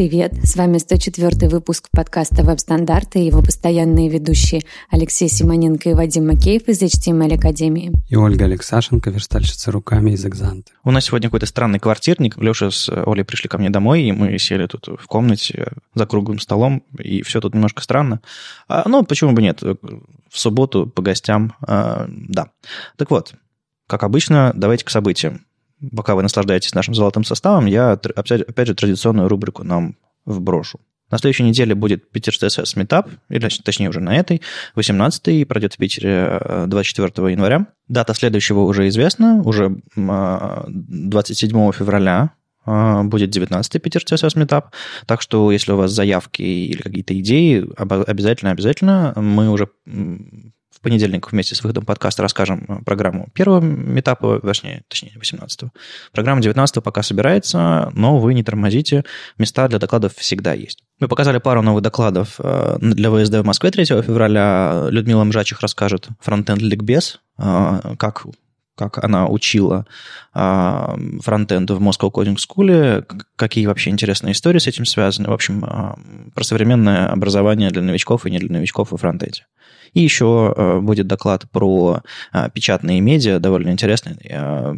привет! С вами 104 выпуск подкаста «Веб-стандарты» и его постоянные ведущие Алексей Симоненко и Вадим Макеев из HTML Академии. И Ольга Алексашенко, верстальщица руками из Экзанта. У нас сегодня какой-то странный квартирник. Леша с Олей пришли ко мне домой, и мы сели тут в комнате за круглым столом, и все тут немножко странно. А, ну, почему бы нет? В субботу по гостям, а, да. Так вот, как обычно, давайте к событиям пока вы наслаждаетесь нашим золотым составом, я, опять же, традиционную рубрику нам вброшу. На следующей неделе будет Питер CSS Meetup, или точнее уже на этой, 18-й, пройдет в Питере 24 э, января. Дата следующего уже известна, уже 27 а, февраля а, будет 19-й Питер CSS Meetup, так что если у вас заявки или какие-то идеи, обязательно-обязательно мы уже понедельник вместе с выходом подкаста расскажем э, программу первого метапа, точнее, точнее 18-го. Программа 19-го пока собирается, но вы не тормозите, места для докладов всегда есть. Мы показали пару новых докладов э, для ВСД в Москве 3 февраля. Людмила Мжачих расскажет фронтенд ликбез, э, как как она учила а, фронтенду в Moscow Coding School, какие вообще интересные истории с этим связаны. В общем, а, про современное образование для новичков и не для новичков во фронтенде. И еще э, будет доклад про э, печатные медиа, довольно интересный. Э,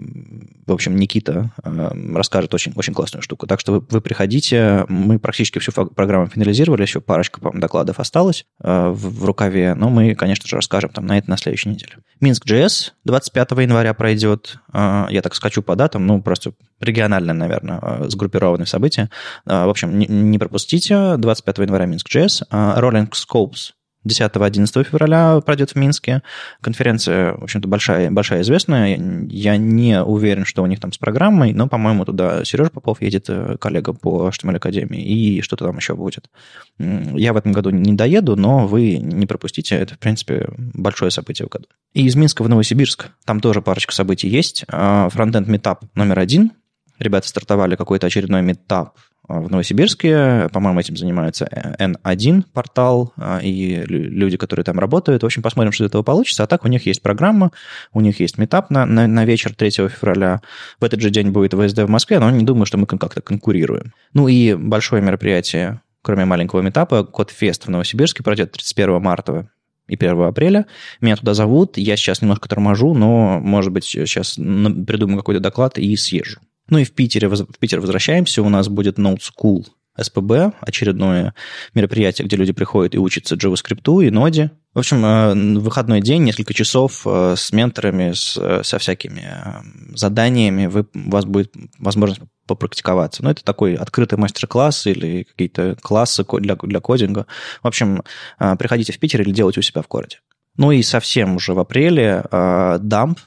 в общем, Никита расскажет очень, очень классную штуку. Так что вы, вы приходите. Мы практически всю программу финализировали, еще парочка, докладов осталось в, в рукаве, но мы, конечно же, расскажем там на это на следующей неделе. Минск JS 25 января пройдет. Я так скачу по датам, ну, просто региональное, наверное, сгруппированное событие. В общем, не пропустите. 25 января Минск JS. Rolling Scopes 10-11 февраля пройдет в Минске. Конференция, в общем-то, большая, большая известная. Я не уверен, что у них там с программой, но, по-моему, туда Сережа Попов едет, э, коллега по HTML Академии, и что-то там еще будет. Я в этом году не доеду, но вы не пропустите. Это, в принципе, большое событие в году. И из Минска в Новосибирск. Там тоже парочка событий есть. А, фронтенд метап номер один. Ребята стартовали какой-то очередной метап в Новосибирске. По-моему, этим занимается N1 портал а, и люди, которые там работают. В общем, посмотрим, что из этого получится. А так у них есть программа, у них есть метап на, на, на вечер 3 февраля. В этот же день будет ВСД в Москве, но не думаю, что мы как-то конкурируем. Ну и большое мероприятие, кроме маленького метапа, Кодфест в Новосибирске пройдет 31 марта и 1 апреля. Меня туда зовут, я сейчас немножко торможу, но, может быть, сейчас придумаю какой-то доклад и съезжу. Ну и в Питере, в Питер возвращаемся, у нас будет Note School СПБ, очередное мероприятие, где люди приходят и учатся JavaScript и ноде. В общем, э, выходной день, несколько часов э, с менторами, с, со всякими э, заданиями, вы, у вас будет возможность попрактиковаться. Но ну, это такой открытый мастер-класс или какие-то классы для, для кодинга. В общем, приходите в Питер или делайте у себя в городе. Ну и совсем уже в апреле Dump,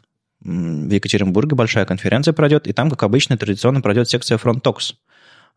в Екатеринбурге большая конференция пройдет, и там, как обычно, традиционно пройдет секция Front Talks.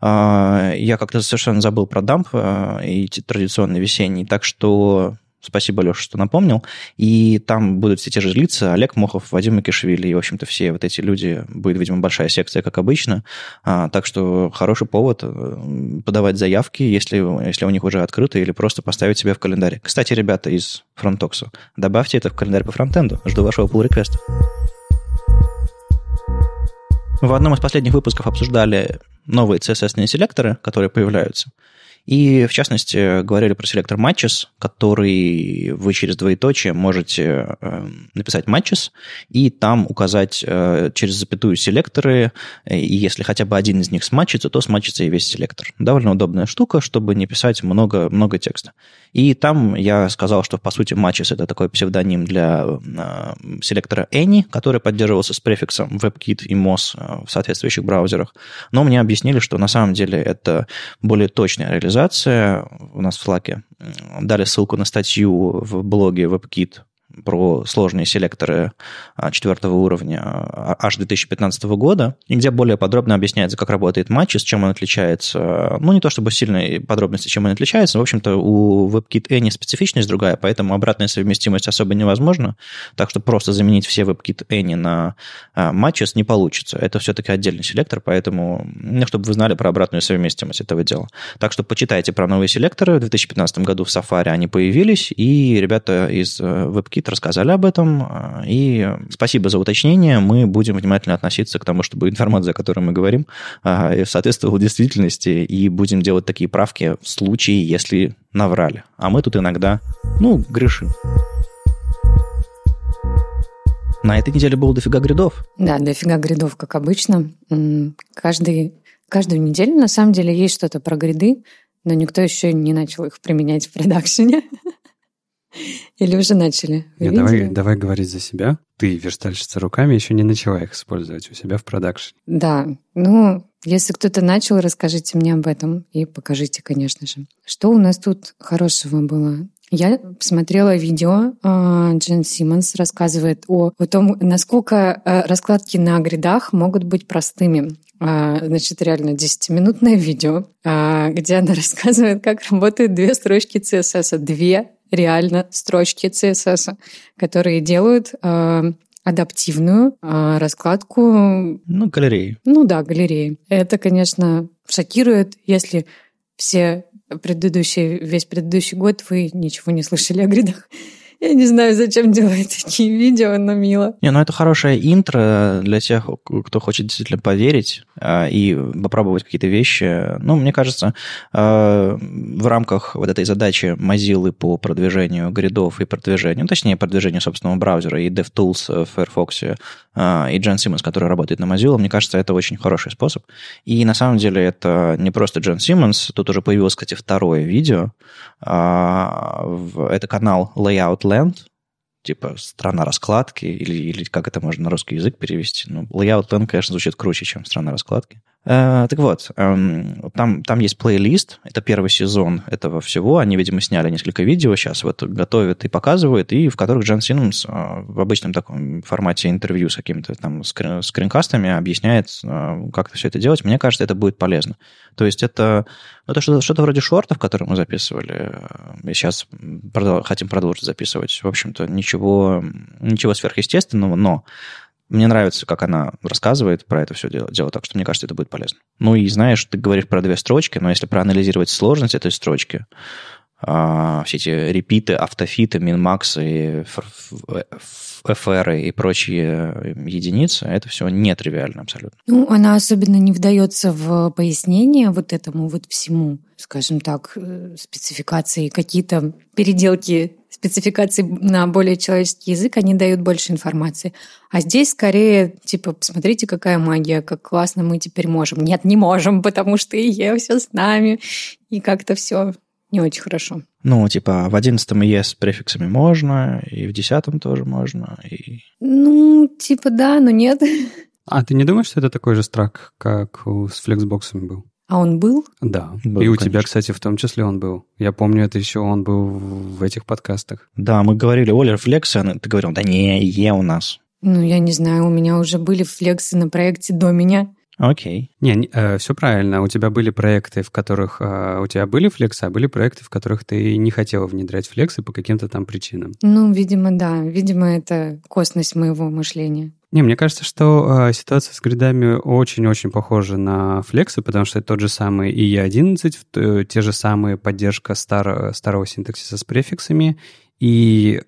А, я как-то совершенно забыл про дамп а, и традиционный весенний, так что Спасибо, Леша, что напомнил. И там будут все те же лица. Олег Мохов, Вадим Макишвили и, в общем-то, все вот эти люди. Будет, видимо, большая секция, как обычно. А, так что хороший повод э, подавать заявки, если, если у них уже открыто, или просто поставить себя в календаре. Кстати, ребята из Фронтокса, добавьте это в календарь по фронтенду. Жду вашего pull реквеста Мы в одном из последних выпусков обсуждали новые CSS-ные селекторы, которые появляются. И, в частности, говорили про селектор matches, который вы через двоеточие можете э, написать matches и там указать э, через запятую селекторы, и если хотя бы один из них сматчится, то сматчится и весь селектор. Довольно удобная штука, чтобы не писать много, много текста. И там я сказал, что, по сути, matches — это такой псевдоним для э, селектора any, который поддерживался с префиксом WebKit и MOS в соответствующих браузерах. Но мне объяснили, что на самом деле это более точная реализация у нас в Slack дали ссылку на статью в блоге WebKit про сложные селекторы а, четвертого уровня а, аж 2015 года, и где более подробно объясняется, как работает матч, с чем он отличается. Ну, не то чтобы сильные подробности, чем он отличается, в общем-то, у WebKit Any специфичность другая, поэтому обратная совместимость особо невозможна, так что просто заменить все WebKit Any на матчес не получится. Это все-таки отдельный селектор, поэтому, ну, чтобы вы знали про обратную совместимость этого дела. Так что почитайте про новые селекторы. В 2015 году в Safari они появились, и ребята из WebKit что рассказали об этом. А, и спасибо за уточнение. Мы будем внимательно относиться к тому, чтобы информация, о которой мы говорим, а, соответствовала действительности, и будем делать такие правки в случае, если наврали. А мы тут иногда, ну, грешим. На этой неделе было дофига гридов. Да, дофига гридов, как обычно. Каждый, каждую неделю, на самом деле, есть что-то про гриды, но никто еще не начал их применять в продакшене. Или уже начали? Нет, давай, давай говорить за себя. Ты, верстальщица руками, еще не начала их использовать у себя в продакшене. Да, ну, если кто-то начал, расскажите мне об этом и покажите, конечно же. Что у нас тут хорошего было? Я посмотрела видео, а, Джен Симмонс рассказывает о, о том, насколько э, раскладки на гридах могут быть простыми. А, значит, реально 10-минутное видео, а, где она рассказывает, как работают две строчки CSS. Две реально строчки CSS, которые делают адаптивную раскладку. Ну, галереи. Ну да, галереи. Это, конечно, шокирует, если все предыдущий, весь предыдущий год вы ничего не слышали о гридах. Я не знаю, зачем делать такие видео, но мило. Не, ну это хорошая интро для тех, кто хочет действительно поверить а, и попробовать какие-то вещи. Ну, мне кажется, а, в рамках вот этой задачи Mozilla по продвижению гридов и продвижению, ну, точнее, продвижению собственного браузера и DevTools в Firefox а, и Джен Симмонс, который работает на Mozilla, мне кажется, это очень хороший способ. И на самом деле это не просто Джен Симмонс, тут уже появилось, кстати, второе видео. Это канал Layout Land, типа страна раскладки, или, или как это можно на русский язык перевести. Ну, layout land, конечно, звучит круче, чем страна раскладки. Э, так вот, э, там, там есть плейлист, это первый сезон этого всего, они, видимо, сняли несколько видео, сейчас вот готовят и показывают, и в которых Джон Синнамс э, в обычном таком формате интервью с какими-то там скрин, скринкастами объясняет, э, как все это делать. Мне кажется, это будет полезно. То есть это, ну, это что-то, вроде шортов, которые мы записывали, и сейчас продол- хотим продолжить записывать. В общем-то, ничего, ничего сверхъестественного, но мне нравится, как она рассказывает про это все дело, дело, так что мне кажется, это будет полезно. Ну и знаешь, ты говоришь про две строчки, но если проанализировать сложность этой строчки, все эти репиты, автофиты, минмаксы, ФР и прочие единицы, это все нетривиально абсолютно. Ну, она особенно не вдается в пояснение вот этому вот всему, скажем так, э, спецификации, какие-то переделки спецификации на более человеческий язык, они дают больше информации. А здесь скорее, типа, посмотрите, какая магия, как классно мы теперь можем. Нет, не можем, потому что и все с нами, и как-то все не очень хорошо. Ну, типа, в одиннадцатом ИЕ с префиксами можно, и в десятом тоже можно. И... Ну, типа, да, но нет. А ты не думаешь, что это такой же страк, как с флексбоксами был? А он был? Да. Был, и у конечно. тебя, кстати, в том числе он был. Я помню, это еще он был в этих подкастах. Да, мы говорили, Оля, флексы, а ты говорил, да не, Е у нас. Ну, я не знаю, у меня уже были флексы на проекте до меня. Окей. Не, не э, все правильно. У тебя были проекты, в которых э, у тебя были флексы, а были проекты, в которых ты не хотела внедрять флексы по каким-то там причинам. Ну, видимо, да. Видимо, это косность моего мышления. Не, мне кажется, что э, ситуация с гридами очень-очень похожа на флексы, потому что это тот же самый IE11, э, те же самые поддержка старого, старого синтаксиса с префиксами, и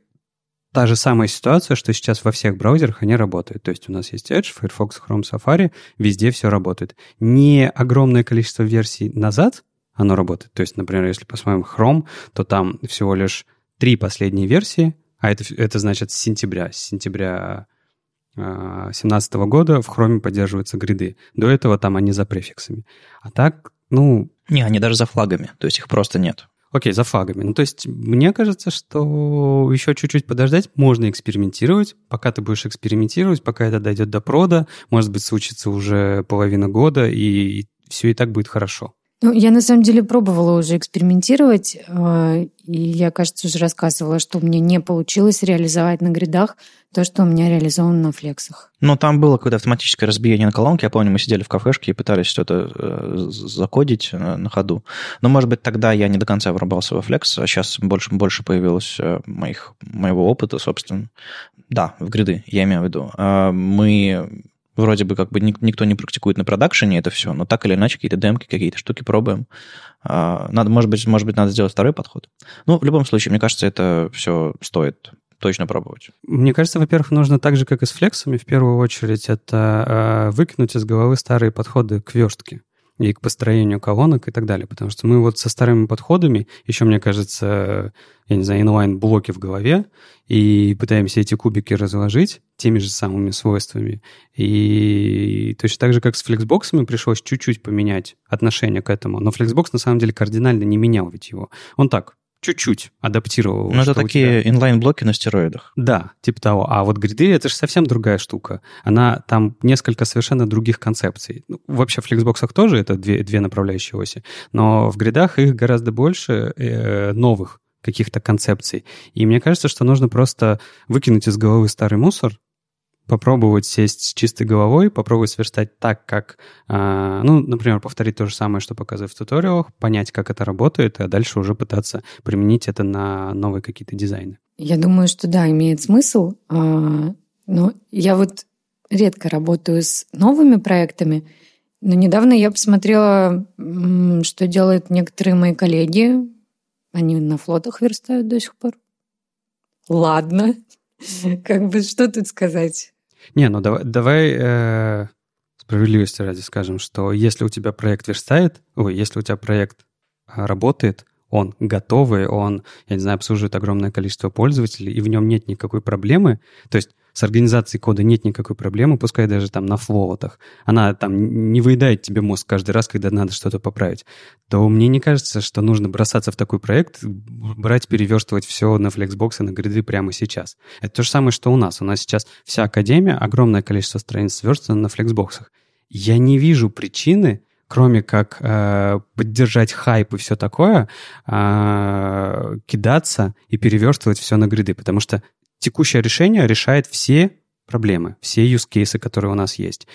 та же самая ситуация, что сейчас во всех браузерах они работают. То есть у нас есть Edge, Firefox, Chrome, Safari, везде все работает. Не огромное количество версий назад оно работает. То есть, например, если посмотрим Chrome, то там всего лишь три последние версии, а это, это значит с сентября, с сентября 2017 года в Chrome поддерживаются гриды. До этого там они за префиксами. А так, ну... Не, они даже за флагами, то есть их просто нет. Окей, за флагами. Ну, то есть, мне кажется, что еще чуть-чуть подождать, можно экспериментировать. Пока ты будешь экспериментировать, пока это дойдет до прода, может быть, случится уже половина года, и все и так будет хорошо. Ну, я на самом деле пробовала уже экспериментировать, э, и я, кажется, уже рассказывала, что мне не получилось реализовать на гридах то, что у меня реализовано на флексах. Но там было какое-то автоматическое разбиение на колонке. Я помню, мы сидели в кафешке и пытались что-то э, закодить на ходу. Но, может быть, тогда я не до конца врубался во флекс, а сейчас больше, больше появилось э, моих, моего опыта, собственно. Да, в гриды, я имею в виду. Мы Вроде бы как бы никто не практикует на продакшене это все, но так или иначе какие-то демки, какие-то штуки пробуем. А, надо, может быть, может быть, надо сделать второй подход. Ну, в любом случае, мне кажется, это все стоит точно пробовать. Мне кажется, во-первых, нужно так же, как и с флексами, в первую очередь, это э, выкинуть из головы старые подходы к верстке и к построению колонок и так далее. Потому что мы вот со старыми подходами, еще, мне кажется, я не знаю, инлайн-блоки в голове, и пытаемся эти кубики разложить теми же самыми свойствами. И точно так же, как с flexbox ами, пришлось чуть-чуть поменять отношение к этому. Но flexbox на самом деле кардинально не менял ведь его. Он так чуть-чуть адаптировал. Ну, это такие inline-блоки на стероидах. Да, типа того. А вот гриды — это же совсем другая штука. Она там несколько совершенно других концепций. Ну, вообще в flexbox ах тоже это две, две направляющие оси, но в grid ах их гораздо больше э, новых каких-то концепций. И мне кажется, что нужно просто выкинуть из головы старый мусор, попробовать сесть с чистой головой, попробовать сверстать так, как, э, ну, например, повторить то же самое, что показываю в туториалах, понять, как это работает, а дальше уже пытаться применить это на новые какие-то дизайны. Я думаю, что да, имеет смысл. А, но я вот редко работаю с новыми проектами, но недавно я посмотрела, что делают некоторые мои коллеги. Они на флотах верстают до сих пор. Ладно, как бы что тут сказать? Не, ну давай, давай э, справедливости ради скажем, что если у тебя проект верстает, ой, если у тебя проект а, работает, он готовый, он, я не знаю, обслуживает огромное количество пользователей, и в нем нет никакой проблемы, то есть с организацией кода нет никакой проблемы, пускай даже там на флоутах, она там не выедает тебе мозг каждый раз, когда надо что-то поправить, то мне не кажется, что нужно бросаться в такой проект, брать, переверстывать все на Flexbox и на гриды прямо сейчас. Это то же самое, что у нас. У нас сейчас вся академия, огромное количество страниц сверстано на Flexbox. Я не вижу причины, кроме как э, поддержать хайп и все такое, э, кидаться и переверстывать все на гриды, потому что текущее решение решает все проблемы, все cases, которые у нас есть.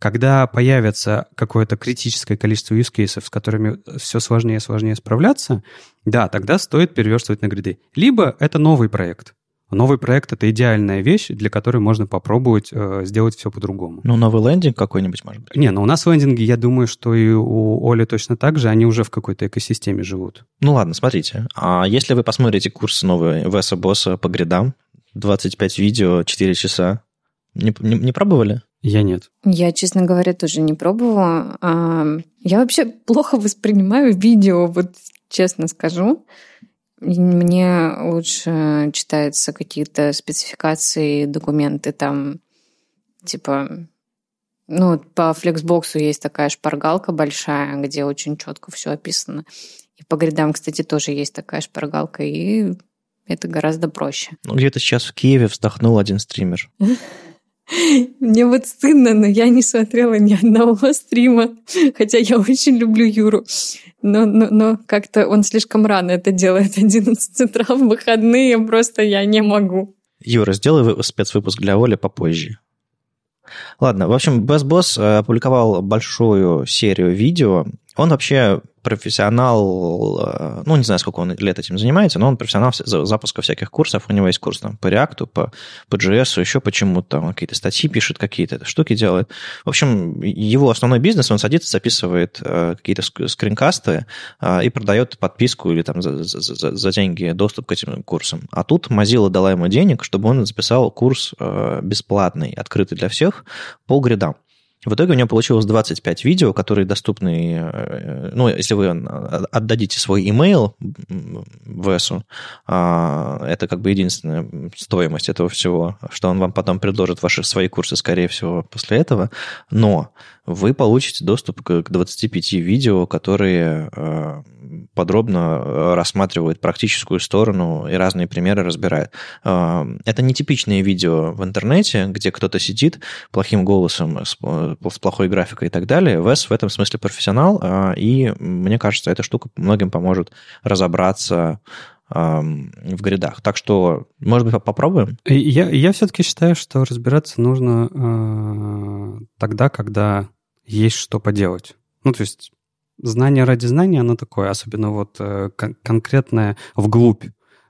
Когда появится какое-то критическое количество cases, с которыми все сложнее и сложнее справляться, да, тогда стоит переверстывать на гриды. Либо это новый проект. Новый проект — это идеальная вещь, для которой можно попробовать э, сделать все по-другому. Ну, новый лендинг какой-нибудь, может быть? Не, ну у нас лендинги, я думаю, что и у Оли точно так же, они уже в какой-то экосистеме живут. Ну ладно, смотрите. А если вы посмотрите курс новый Веса Босса по гридам, 25 видео, 4 часа. Не, не, не пробовали? Я нет. Я, честно говоря, тоже не пробовала. Я вообще плохо воспринимаю видео, вот честно скажу. Мне лучше читаются какие-то спецификации, документы там, типа, ну, по флексбоксу есть такая шпаргалка большая, где очень четко все описано. И по гридам, кстати, тоже есть такая шпаргалка, и это гораздо проще. Ну, где-то сейчас в Киеве вздохнул один стример. Мне вот стыдно, но я не смотрела ни одного стрима, хотя я очень люблю Юру. Но, но, но как-то он слишком рано это делает, 11 утра в выходные, просто я не могу. Юра, сделай спецвыпуск для Оли попозже. Ладно, в общем, Best Boss э, опубликовал большую серию видео. Он вообще профессионал, э, ну, не знаю, сколько он лет этим занимается, но он профессионал запуска всяких курсов. У него есть курс там, по React, по, по JS, еще почему-то. Он какие-то статьи пишет, какие-то штуки делает. В общем, его основной бизнес, он садится, записывает э, какие-то скринкасты э, и продает подписку или там за, за, за, деньги доступ к этим курсам. А тут Mozilla дала ему денег, чтобы он записал курс бесплатный, открытый для всех по гридам. В итоге у него получилось 25 видео, которые доступны, э, ну, если вы отдадите свой email в ВСу, а, это как бы единственная стоимость этого всего, что он вам потом предложит ваши свои курсы, скорее всего, после этого, но вы получите доступ к 25 видео, которые э, подробно э, рассматривают практическую сторону и разные примеры разбирают. Э, это нетипичные видео в интернете, где кто-то сидит плохим голосом, с плохой графикой и так далее. Вес в этом смысле профессионал, и мне кажется, эта штука многим поможет разобраться в гридах. Так что, может быть, попробуем? Я, я все-таки считаю, что разбираться нужно э, тогда, когда есть что поделать. Ну, то есть знание ради знания, оно такое, особенно вот э, кон- конкретное вглубь.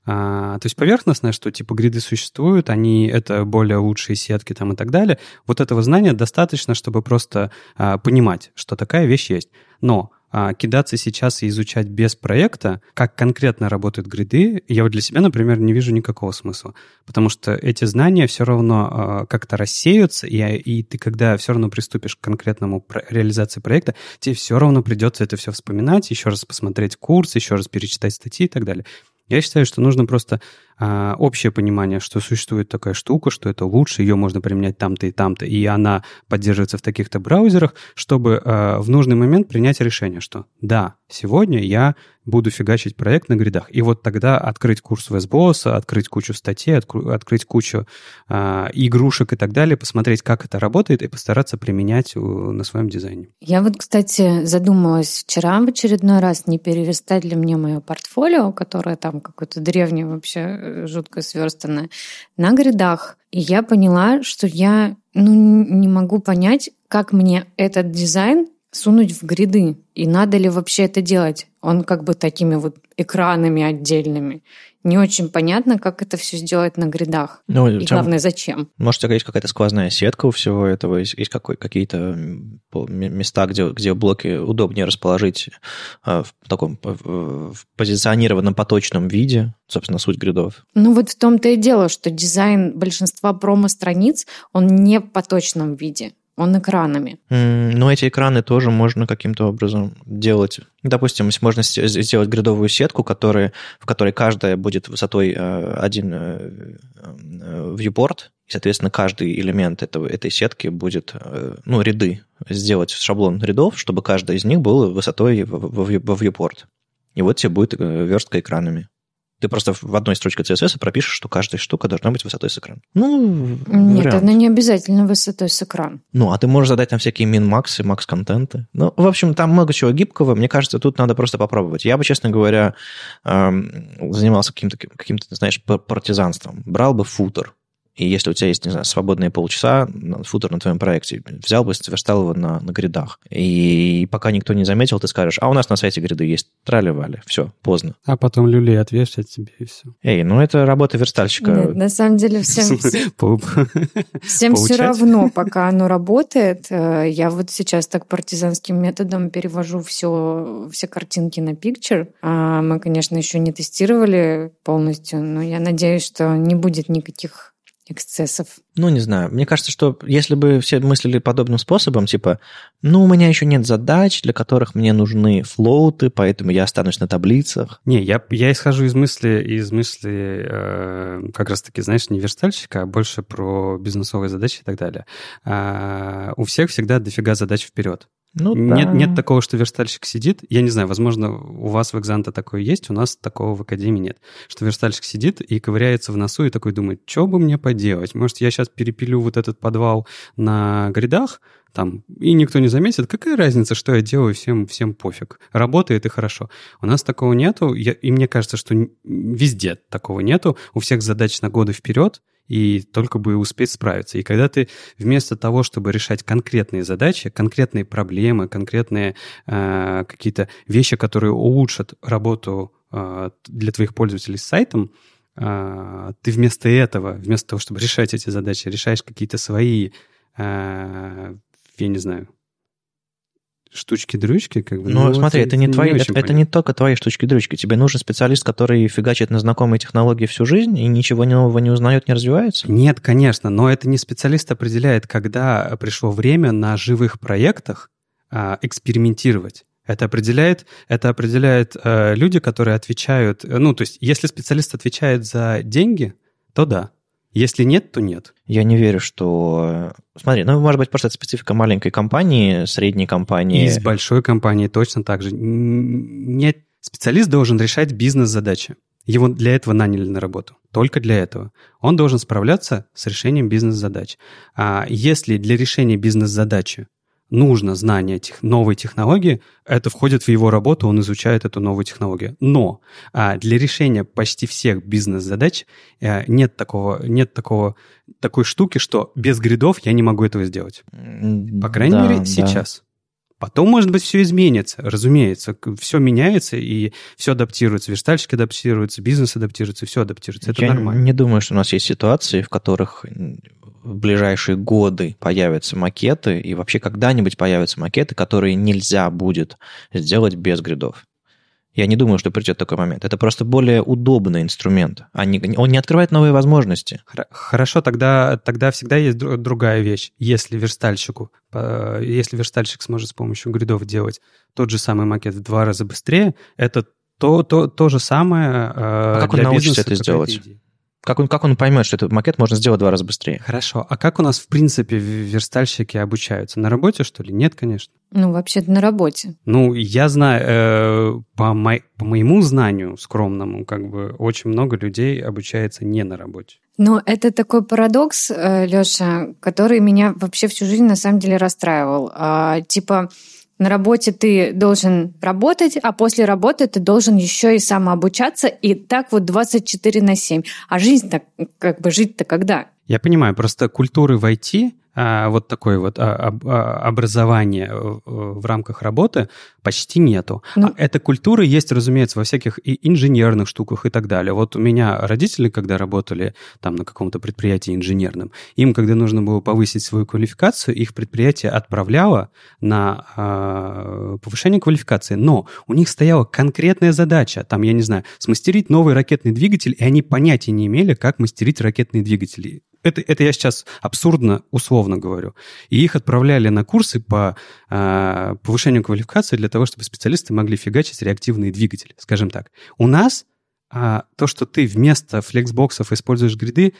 А, то есть поверхностное, что типа гриды существуют, они это более лучшие сетки там и так далее. Вот этого знания достаточно, чтобы просто а, понимать, что такая вещь есть. Но а, кидаться сейчас и изучать без проекта, как конкретно работают гриды, я вот для себя, например, не вижу никакого смысла. Потому что эти знания все равно а, как-то рассеются, и, и ты, когда все равно приступишь к конкретному реализации проекта, тебе все равно придется это все вспоминать, еще раз посмотреть курс, еще раз перечитать статьи и так далее. Я считаю, что нужно просто а, общее понимание, что существует такая штука, что это лучше, ее можно применять там-то и там-то, и она поддерживается в таких-то браузерах, чтобы а, в нужный момент принять решение, что да, сегодня я буду фигачить проект на гридах. И вот тогда открыть курс VSBOS, открыть кучу статей, откры, открыть кучу а, игрушек и так далее, посмотреть, как это работает, и постараться применять у, на своем дизайне. Я вот, кстати, задумалась вчера в очередной раз, не перерастать ли мне мое портфолио, которое там какое-то древнее вообще, э, жутко сверстанное, на гридах. И я поняла, что я ну, не могу понять, как мне этот дизайн сунуть в гриды. И надо ли вообще это делать? Он как бы такими вот экранами отдельными. Не очень понятно, как это все сделать на гридах. Ну, и чем, главное, зачем. Может, у тебя есть какая-то сквозная сетка у всего этого, есть, есть какой, какие-то места, где, где блоки удобнее расположить э, в таком в позиционированном поточном виде, собственно, суть гридов. Ну вот в том-то и дело, что дизайн большинства промо-страниц, он не в поточном виде. Он экранами. Но эти экраны тоже можно каким-то образом делать. Допустим, можно сделать гридовую сетку, которая, в которой каждая будет высотой э, один э, э, viewport, и, соответственно, каждый элемент этого, этой сетки будет, ну, ряды, сделать шаблон рядов, чтобы каждая из них была высотой во viewport. И вот тебе будет верстка экранами. Ты просто в одной строчке CSS пропишешь, что каждая штука должна быть высотой с экрана. Ну, Нет, вариант. она не обязательно высотой с экрана. Ну, а ты можешь задать там всякие min-максы, макс-контенты. Ну, в общем, там много чего гибкого. Мне кажется, тут надо просто попробовать. Я бы, честно говоря, эм, занимался каким-то, каким-то, знаешь, партизанством. Брал бы футер, и если у тебя есть, не знаю, свободные полчаса, футер на твоем проекте, взял бы, сверстал его на, на гридах. И пока никто не заметил, ты скажешь, а у нас на сайте гриды есть, трали-вали, все, поздно. А потом люлей отвешать тебе и все. Эй, ну это работа верстальщика. Нет, на самом деле всем, всем все равно, пока оно работает. Э, я вот сейчас так партизанским методом перевожу все, все картинки на Picture. А мы, конечно, еще не тестировали полностью, но я надеюсь, что не будет никаких эксцессов? Ну, не знаю. Мне кажется, что если бы все мыслили подобным способом, типа, ну, у меня еще нет задач, для которых мне нужны флоуты, поэтому я останусь на таблицах. Не, я, я исхожу из мысли, из мысли э, как раз-таки, знаешь, не верстальщика, а больше про бизнесовые задачи и так далее. А, у всех всегда дофига задач вперед. Ну, нет, да. нет такого, что верстальщик сидит. Я не знаю, возможно, у вас в экзанте такое есть, у нас такого в академии нет. Что верстальщик сидит и ковыряется в носу и такой думает, что бы мне поделать? Может, я сейчас перепилю вот этот подвал на грядах, там, и никто не заметит, какая разница, что я делаю, всем, всем пофиг. Работает и хорошо. У нас такого нету, я, и мне кажется, что везде такого нету. У всех задач на годы вперед, и только бы успеть справиться. И когда ты вместо того, чтобы решать конкретные задачи, конкретные проблемы, конкретные э, какие-то вещи, которые улучшат работу э, для твоих пользователей с сайтом, э, ты вместо этого, вместо того, чтобы решать эти задачи, решаешь какие-то свои, э, я не знаю, штучки-дрючки, как бы. Ну, ну смотри, это, не, не твои, это, это не только твои штучки-дрючки. Тебе нужен специалист, который фигачит на знакомые технологии всю жизнь и ничего нового не узнает, не развивается? Нет, конечно, но это не специалист определяет, когда пришло время на живых проектах а, экспериментировать. Это определяет, это определяет э, люди, которые отвечают. Ну, то есть, если специалист отвечает за деньги, то да. Если нет, то нет. Я не верю, что... Смотри, ну, может быть, просто это специфика маленькой компании, средней компании. И с большой компанией точно так же. Нет, специалист должен решать бизнес-задачи. Его для этого наняли на работу. Только для этого. Он должен справляться с решением бизнес-задач. А если для решения бизнес-задачи нужно знание тех, новой технологии, это входит в его работу, он изучает эту новую технологию. Но а, для решения почти всех бизнес-задач а, нет такого, нет такого, такой штуки, что без гридов я не могу этого сделать. По крайней да, мере, да. сейчас. Потом, может быть, все изменится, разумеется. Все меняется, и все адаптируется. Верстальщики адаптируются, бизнес адаптируется, все адаптируется. Это Я нормально. не думаю, что у нас есть ситуации, в которых в ближайшие годы появятся макеты, и вообще когда-нибудь появятся макеты, которые нельзя будет сделать без гридов. Я не думаю, что придет такой момент. Это просто более удобный инструмент. Он не открывает новые возможности. Хорошо, тогда, тогда всегда есть другая вещь. Если верстальщику, если верстальщик сможет с помощью гридов делать тот же самый макет в два раза быстрее, это то, то, то же самое а как он научится это сделать? Идея. Как он, как он поймет, что этот макет можно сделать в два раза быстрее? Хорошо. А как у нас, в принципе, верстальщики обучаются? На работе, что ли? Нет, конечно. Ну, вообще-то на работе. Ну, я знаю, э, по, мо- по моему знанию скромному, как бы очень много людей обучается не на работе. Но это такой парадокс, э, Леша, который меня вообще всю жизнь на самом деле расстраивал. А, типа, на работе ты должен работать, а после работы ты должен еще и самообучаться, и так вот 24 на 7. А жизнь-то, как бы жить-то когда? Я понимаю, просто культуры в IT вот такое вот а, а, образование э, в рамках работы почти нету. Ну, Эта культура есть, разумеется, во всяких и инженерных штуках и так далее. Вот у меня родители, когда работали там на каком-то предприятии инженерном, им, когда нужно было повысить свою квалификацию, их предприятие отправляло на э, повышение квалификации. Но у них стояла конкретная задача, там, я не знаю, смастерить новый ракетный двигатель, и они понятия не имели, как мастерить ракетные двигатели это, это я сейчас абсурдно условно говорю. И их отправляли на курсы по э, повышению квалификации для того, чтобы специалисты могли фигачить реактивные двигатели, скажем так. У нас э, то, что ты вместо флексбоксов используешь гриды,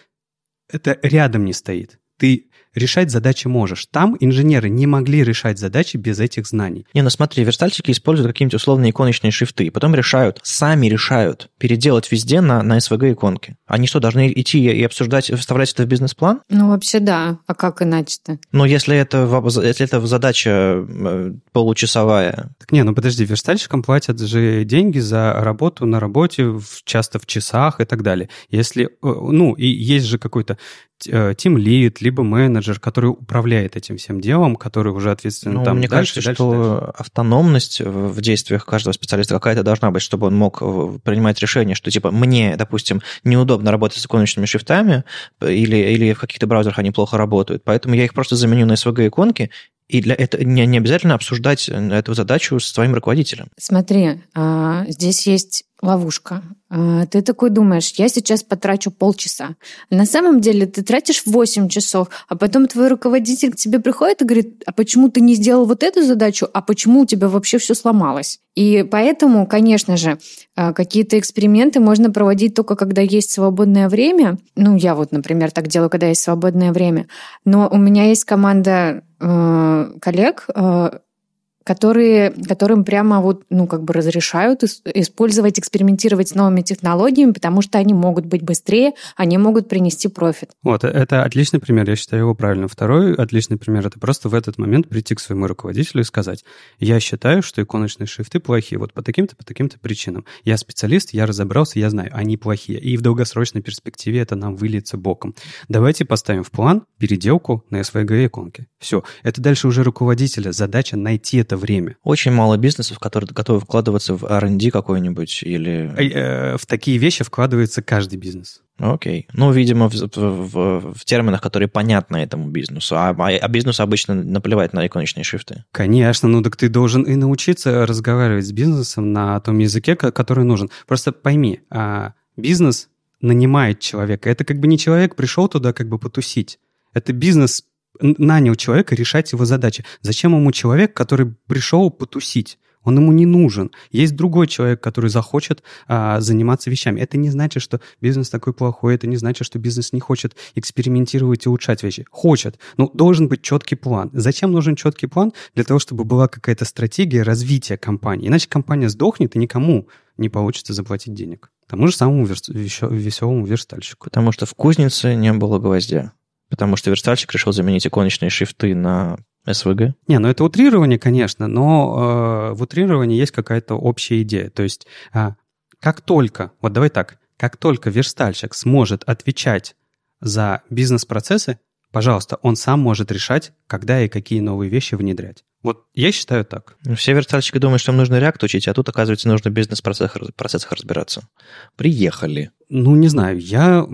это рядом не стоит. Ты решать задачи можешь. Там инженеры не могли решать задачи без этих знаний. Не, ну смотри, верстальщики используют какие-нибудь условные иконочные шрифты, и потом решают, сами решают переделать везде на, на SVG иконки. Они что, должны идти и обсуждать, вставлять это в бизнес-план? Ну, вообще да. А как иначе-то? Ну, если это, если это задача э, получасовая. Так не, ну подожди, верстальщикам платят же деньги за работу на работе, часто в часах и так далее. Если, э, ну, и есть же какой-то тим э, лид, либо менеджер, который управляет этим всем делом, который уже ответственен ну, там мне дальше, кажется, дальше, что дальше. автономность в действиях каждого специалиста какая-то должна быть, чтобы он мог э, принимать решение, что типа мне, допустим, неудобно работать с иконочными шрифтами или, или в каких-то браузерах они плохо работают, поэтому я их просто заменю на SVG иконки и для этого не, не обязательно обсуждать эту задачу с твоим руководителем. Смотри, а, здесь есть ловушка. А, ты такой думаешь, я сейчас потрачу полчаса. На самом деле ты тратишь 8 часов, а потом твой руководитель к тебе приходит и говорит, а почему ты не сделал вот эту задачу, а почему у тебя вообще все сломалось? И поэтому, конечно же, а, какие-то эксперименты можно проводить только когда есть свободное время. Ну, я вот, например, так делаю, когда есть свободное время. Но у меня есть команда э, коллег, э, которые, которым прямо вот, ну, как бы разрешают использовать, экспериментировать с новыми технологиями, потому что они могут быть быстрее, они могут принести профит. Вот, это отличный пример, я считаю его правильным. Второй отличный пример — это просто в этот момент прийти к своему руководителю и сказать, я считаю, что иконочные шрифты плохие вот по таким-то, по таким-то причинам. Я специалист, я разобрался, я знаю, они плохие. И в долгосрочной перспективе это нам выльется боком. Давайте поставим в план переделку на SVG иконки. Все. Это дальше уже руководителя. Задача найти это время. Очень мало бизнесов, которые готовы вкладываться в R&D какой-нибудь или... Э, в такие вещи вкладывается каждый бизнес. Окей. Ну, видимо, в, в, в терминах, которые понятны этому бизнесу. А, а, а бизнесу обычно наплевать на иконочные шрифты. Конечно. Ну, так ты должен и научиться разговаривать с бизнесом на том языке, который нужен. Просто пойми, а бизнес нанимает человека. Это как бы не человек пришел туда как бы потусить. Это бизнес нанял человека решать его задачи. Зачем ему человек, который пришел потусить? Он ему не нужен. Есть другой человек, который захочет а, заниматься вещами. Это не значит, что бизнес такой плохой, это не значит, что бизнес не хочет экспериментировать и улучшать вещи. Хочет. Но должен быть четкий план. Зачем нужен четкий план? Для того, чтобы была какая-то стратегия развития компании. Иначе компания сдохнет, и никому не получится заплатить денег. Тому же самому веселому верстальщику. Потому что в кузнице не было гвоздя. Потому что верстальщик решил заменить иконочные шрифты на SVG? Не, ну это утрирование, конечно, но э, в утрировании есть какая-то общая идея. То есть э, как только, вот давай так, как только верстальщик сможет отвечать за бизнес-процессы, пожалуйста, он сам может решать, когда и какие новые вещи внедрять. Вот я считаю так. Все верстальщики думают, что им нужно React учить, а тут, оказывается, нужно в бизнес-процессах разбираться. Приехали. Ну, не знаю, я,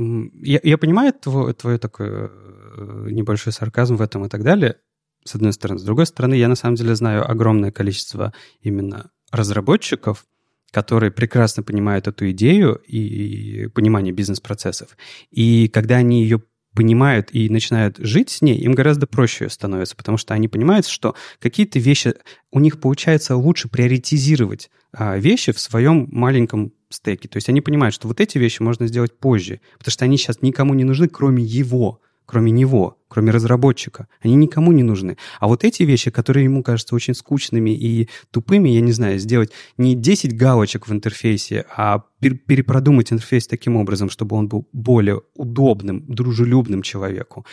я, я понимаю твое, твое такое небольшой сарказм в этом и так далее, с одной стороны. С другой стороны, я на самом деле знаю огромное количество именно разработчиков, которые прекрасно понимают эту идею и понимание бизнес-процессов. И когда они ее понимают и начинают жить с ней, им гораздо проще становится, потому что они понимают, что какие-то вещи, у них получается лучше приоритизировать а, вещи в своем маленьком стеке. То есть они понимают, что вот эти вещи можно сделать позже, потому что они сейчас никому не нужны, кроме его кроме него, кроме разработчика. Они никому не нужны. А вот эти вещи, которые ему кажутся очень скучными и тупыми, я не знаю, сделать не 10 галочек в интерфейсе, а перепродумать интерфейс таким образом, чтобы он был более удобным, дружелюбным человеку,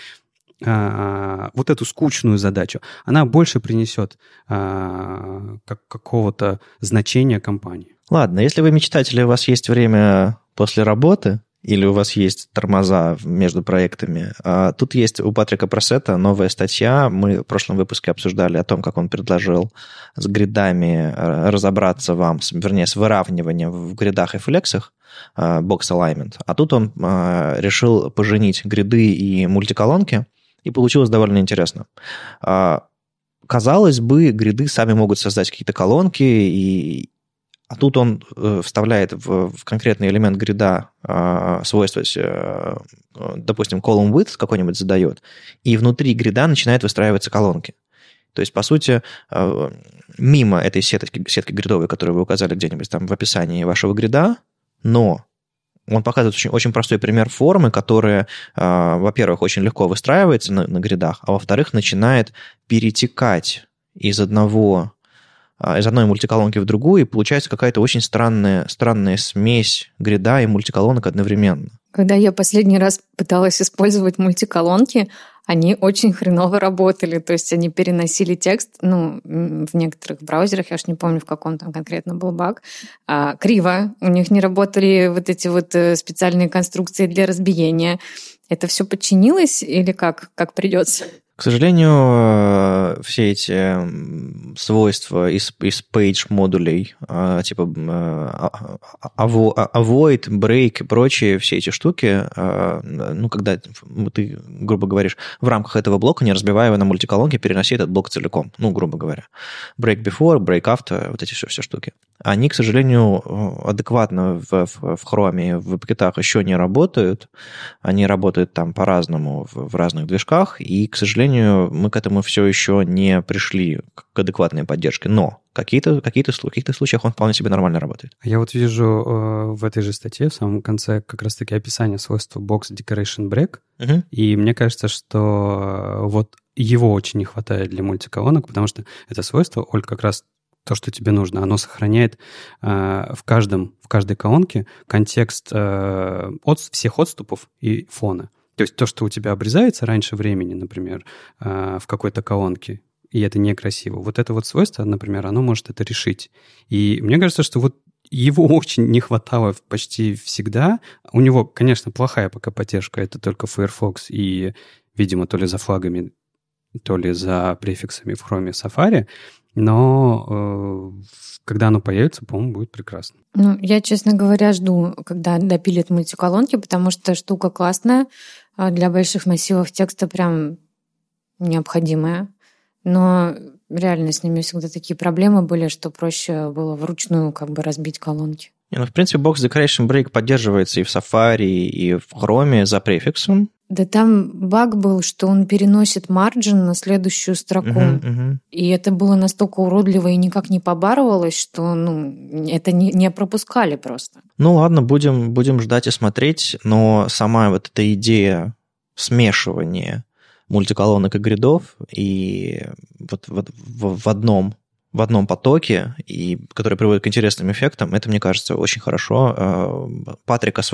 а, вот эту скучную задачу, она больше принесет а, как, какого-то значения компании. Ладно, если вы мечтатели, у вас есть время после работы, или у вас есть тормоза между проектами. А тут есть у Патрика Просета новая статья. Мы в прошлом выпуске обсуждали о том, как он предложил с гридами э, разобраться вам, вернее, с выравниванием в гридах и флексах, э, box alignment. А тут он э, решил поженить гриды и мультиколонки, и получилось довольно интересно. А, казалось бы, гриды сами могут создать какие-то колонки, и, а тут он э, вставляет в, в конкретный элемент грида э, свойства, э, допустим, column width какой-нибудь задает, и внутри грида начинает выстраиваться колонки. То есть, по сути, э, мимо этой сетки, сетки гридовой, которую вы указали где-нибудь там в описании вашего грида, но он показывает очень, очень простой пример формы, которая, э, во-первых, очень легко выстраивается на, на гридах, а во-вторых, начинает перетекать из одного а, из одной мультиколонки в другую, и получается какая-то очень странная, странная смесь грида и мультиколонок одновременно. Когда я последний раз пыталась использовать мультиколонки, они очень хреново работали. То есть они переносили текст, ну, в некоторых браузерах, я уж не помню, в каком там конкретно был баг, а, криво. У них не работали вот эти вот э, специальные конструкции для разбиения. Это все подчинилось или как, как придется? К сожалению, э, все эти свойства из, из page модулей, э, типа а, а, avoid, break и прочие все эти штуки, ну, когда ты, грубо говоришь, в рамках этого блока, не разбивая его на мультиколонки, переноси этот блок целиком, ну, грубо говоря. Break before, break after, вот эти все, все штуки. Они, к сожалению, адекватно в, в, в Chrome, в пакетах еще не работают. Они работают там по-разному в, в разных движках, и, к сожалению, мы к этому все еще не пришли к адекватной поддержке. Но какие-то, какие-то, в каких-то случаях он вполне себе нормально работает. Я вот вижу э, в этой же статье, в самом конце, как раз-таки описание свойства Box Decoration Break. Угу. И мне кажется, что э, вот его очень не хватает для мультиколонок, потому что это свойство, Оль, как раз то, что тебе нужно, оно сохраняет э, в каждом, в каждой колонке контекст э, от, всех отступов и фона. То есть то, что у тебя обрезается раньше времени, например, а, в какой-то колонке, и это некрасиво. Вот это вот свойство, например, оно может это решить. И мне кажется, что вот его очень не хватало почти всегда. У него, конечно, плохая пока поддержка, это только Firefox и, видимо, то ли за флагами, то ли за префиксами в Chrome Safari, но э, когда оно появится, по-моему, будет прекрасно. Ну, я, честно говоря, жду, когда допилят мультиколонки, потому что штука классная, а для больших массивов текста прям необходимая. Но реально с ними всегда такие проблемы были, что проще было вручную как бы разбить колонки. Не, ну, в принципе, Box Decoration Break поддерживается и в Safari, и в Chrome за префиксом. Да там баг был, что он переносит марджин на следующую строку. Uh-huh, uh-huh. И это было настолько уродливо и никак не побарывалось, что ну, это не, не пропускали просто. Ну ладно, будем, будем ждать и смотреть, но сама вот эта идея смешивания мультиколонок и гридов и вот, вот в, в одном в одном потоке, и который приводит к интересным эффектам, это, мне кажется, очень хорошо. Э, Патрика с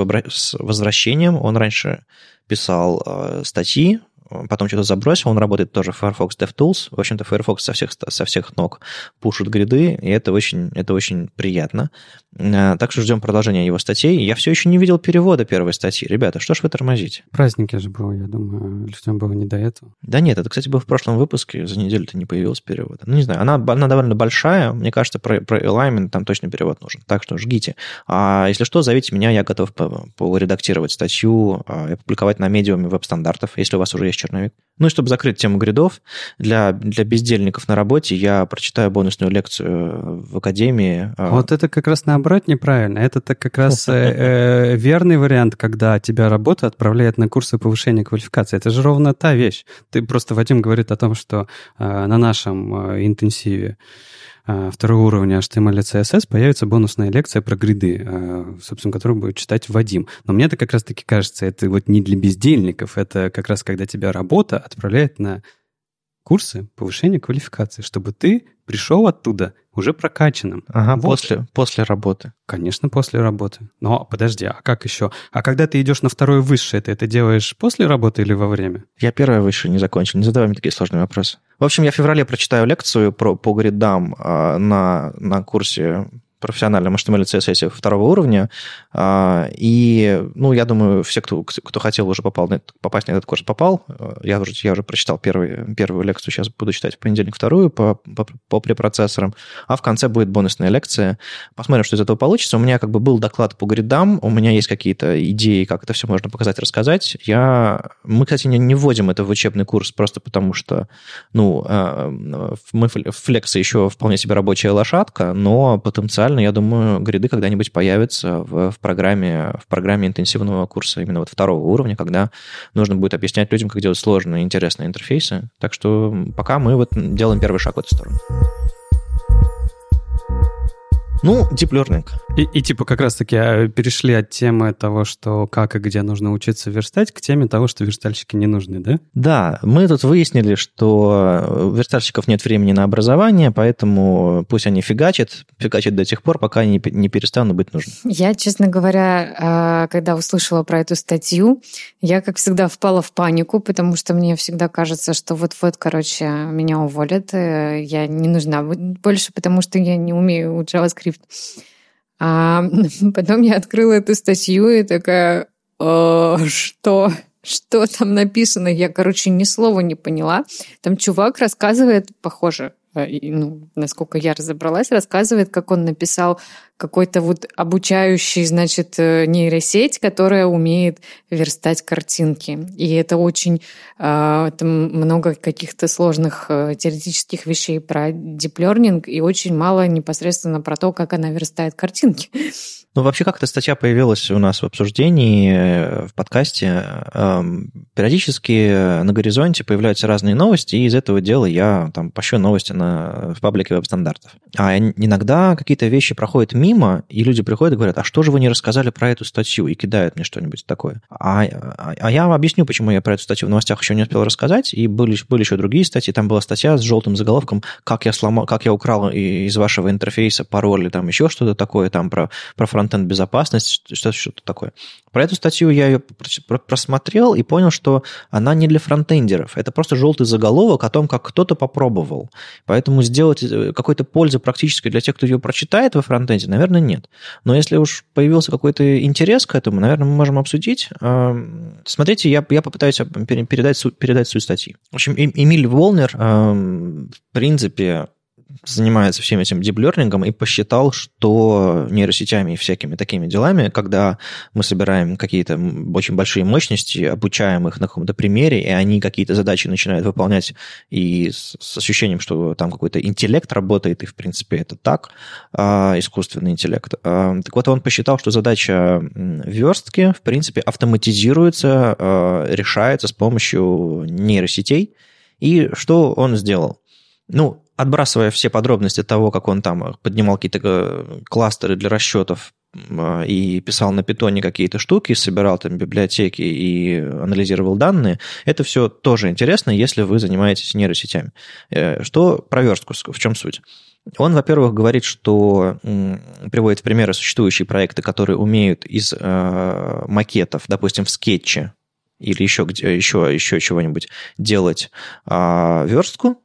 возвращением, он раньше писал э, статьи потом что-то забросил, он работает тоже в Firefox DevTools. В общем-то, Firefox со всех, со всех ног пушит гриды, и это очень, это очень приятно. Э, так что ждем продолжения его статей. Я все еще не видел перевода первой статьи. Ребята, что ж вы тормозите? Праздники же было, я думаю, людям было не до этого. Да нет, это, кстати, было в прошлом выпуске, за неделю-то не появился перевод. Ну, не знаю, она, она довольно большая, мне кажется, про, про alignment там точно перевод нужен. Так что жгите. А если что, зовите меня, я готов поредактировать статью и а, опубликовать на медиуме веб-стандартов, если у вас уже есть черновик. Ну и чтобы закрыть тему гридов, для, для бездельников на работе я прочитаю бонусную лекцию в академии. А. Вот это как раз наоборот неправильно. Это как раз э, э, верный вариант, когда тебя работа отправляет на курсы повышения квалификации. Это же ровно та вещь. Ты просто, Вадим говорит о том, что э, на нашем интенсиве второго уровня HTML и CSS появится бонусная лекция про гриды, собственно, которую будет читать Вадим. Но мне это как раз-таки кажется, это вот не для бездельников, это как раз когда тебя работа отправляет на курсы повышения квалификации, чтобы ты пришел оттуда уже прокачанным. Ага, вот. после, после работы. Конечно, после работы. Но подожди, а как еще? А когда ты идешь на второе высшее, ты это делаешь после работы или во время? Я первое высшее не закончил, не задавай мне такие сложные вопросы. В общем, я в феврале прочитаю лекцию про, по гридам э, на, на курсе профессиональном HTML CSS второго уровня. А, и, ну, я думаю, все, кто, кто хотел уже попал на, попасть на этот курс, попал. Я уже, я уже прочитал первый, первую лекцию, сейчас буду читать в понедельник вторую по, по, по препроцессорам. А в конце будет бонусная лекция. Посмотрим, что из этого получится. У меня как бы был доклад по гридам, у меня есть какие-то идеи, как это все можно показать, рассказать. Я... Мы, кстати, не, не вводим это в учебный курс просто потому, что, ну, а, мы флексы еще вполне себе рабочая лошадка, но потенциально потенциально, я думаю, гриды когда-нибудь появятся в, в, программе, в программе интенсивного курса именно вот второго уровня, когда нужно будет объяснять людям, как делать сложные интересные интерфейсы. Так что пока мы вот делаем первый шаг в эту сторону. Ну, deep learning. И, и типа как раз-таки а, перешли от темы того, что как и где нужно учиться верстать, к теме того, что верстальщики не нужны, да? Да, мы тут выяснили, что у верстальщиков нет времени на образование, поэтому пусть они фигачат, фигачат до тех пор, пока они не перестанут быть нужны. Я, честно говоря, а, когда услышала про эту статью, я, как всегда, впала в панику, потому что мне всегда кажется, что вот-вот, короче, меня уволят, э, я не нужна больше, потому что я не умею JavaScript JavaScript. А потом я открыла эту статью и такая, что? Что там написано? Я, короче, ни слова не поняла. Там чувак рассказывает, похоже, Э, ну, насколько я разобралась, рассказывает, как он написал какой-то вот обучающий, значит, э, нейросеть, которая умеет верстать картинки. И это очень э, там много каких-то сложных теоретических вещей про learning и очень мало непосредственно про то, как она верстает картинки. Ну, вообще, как эта статья появилась у нас в обсуждении, э, в подкасте, эм, периодически на горизонте появляются разные новости, и из этого дела я там пощу новости на, в паблике веб-стандартов. А иногда какие-то вещи проходят мимо, и люди приходят и говорят, а что же вы не рассказали про эту статью, и кидают мне что-нибудь такое. А, а, а я объясню, почему я про эту статью в новостях еще не успел рассказать, и были, были еще другие статьи, там была статья с желтым заголовком, как я, сломал, как я украл из вашего интерфейса пароль, или там еще что-то такое, там про, про фронтенд безопасность, что-то что такое. Про эту статью я ее просмотрел и понял, что она не для фронтендеров. Это просто желтый заголовок о том, как кто-то попробовал. Поэтому сделать э, какой-то пользы практической для тех, кто ее прочитает во фронтенде, наверное, нет. Но если уж появился какой-то интерес к этому, наверное, мы можем обсудить. Смотрите, я, я попытаюсь передать, передать суть статьи. В общем, Эмиль Волнер, в принципе, занимается всем этим диплернингом и посчитал, что нейросетями и всякими такими делами, когда мы собираем какие-то очень большие мощности, обучаем их на каком-то примере, и они какие-то задачи начинают выполнять и с, ощущением, что там какой-то интеллект работает, и в принципе это так, а, искусственный интеллект. А, так вот, он посчитал, что задача верстки, в принципе, автоматизируется, а, решается с помощью нейросетей. И что он сделал? Ну, отбрасывая все подробности того, как он там поднимал какие-то э, кластеры для расчетов и писал на питоне какие-то штуки, собирал там библиотеки и анализировал данные, это все тоже интересно, если вы занимаетесь нейросетями. Э, что про верстку, в чем суть? Он, во-первых, говорит, что приводит в примеры существующие проекты, которые умеют из э, макетов, допустим, в скетче или еще, где, еще, еще чего-нибудь делать э, верстку,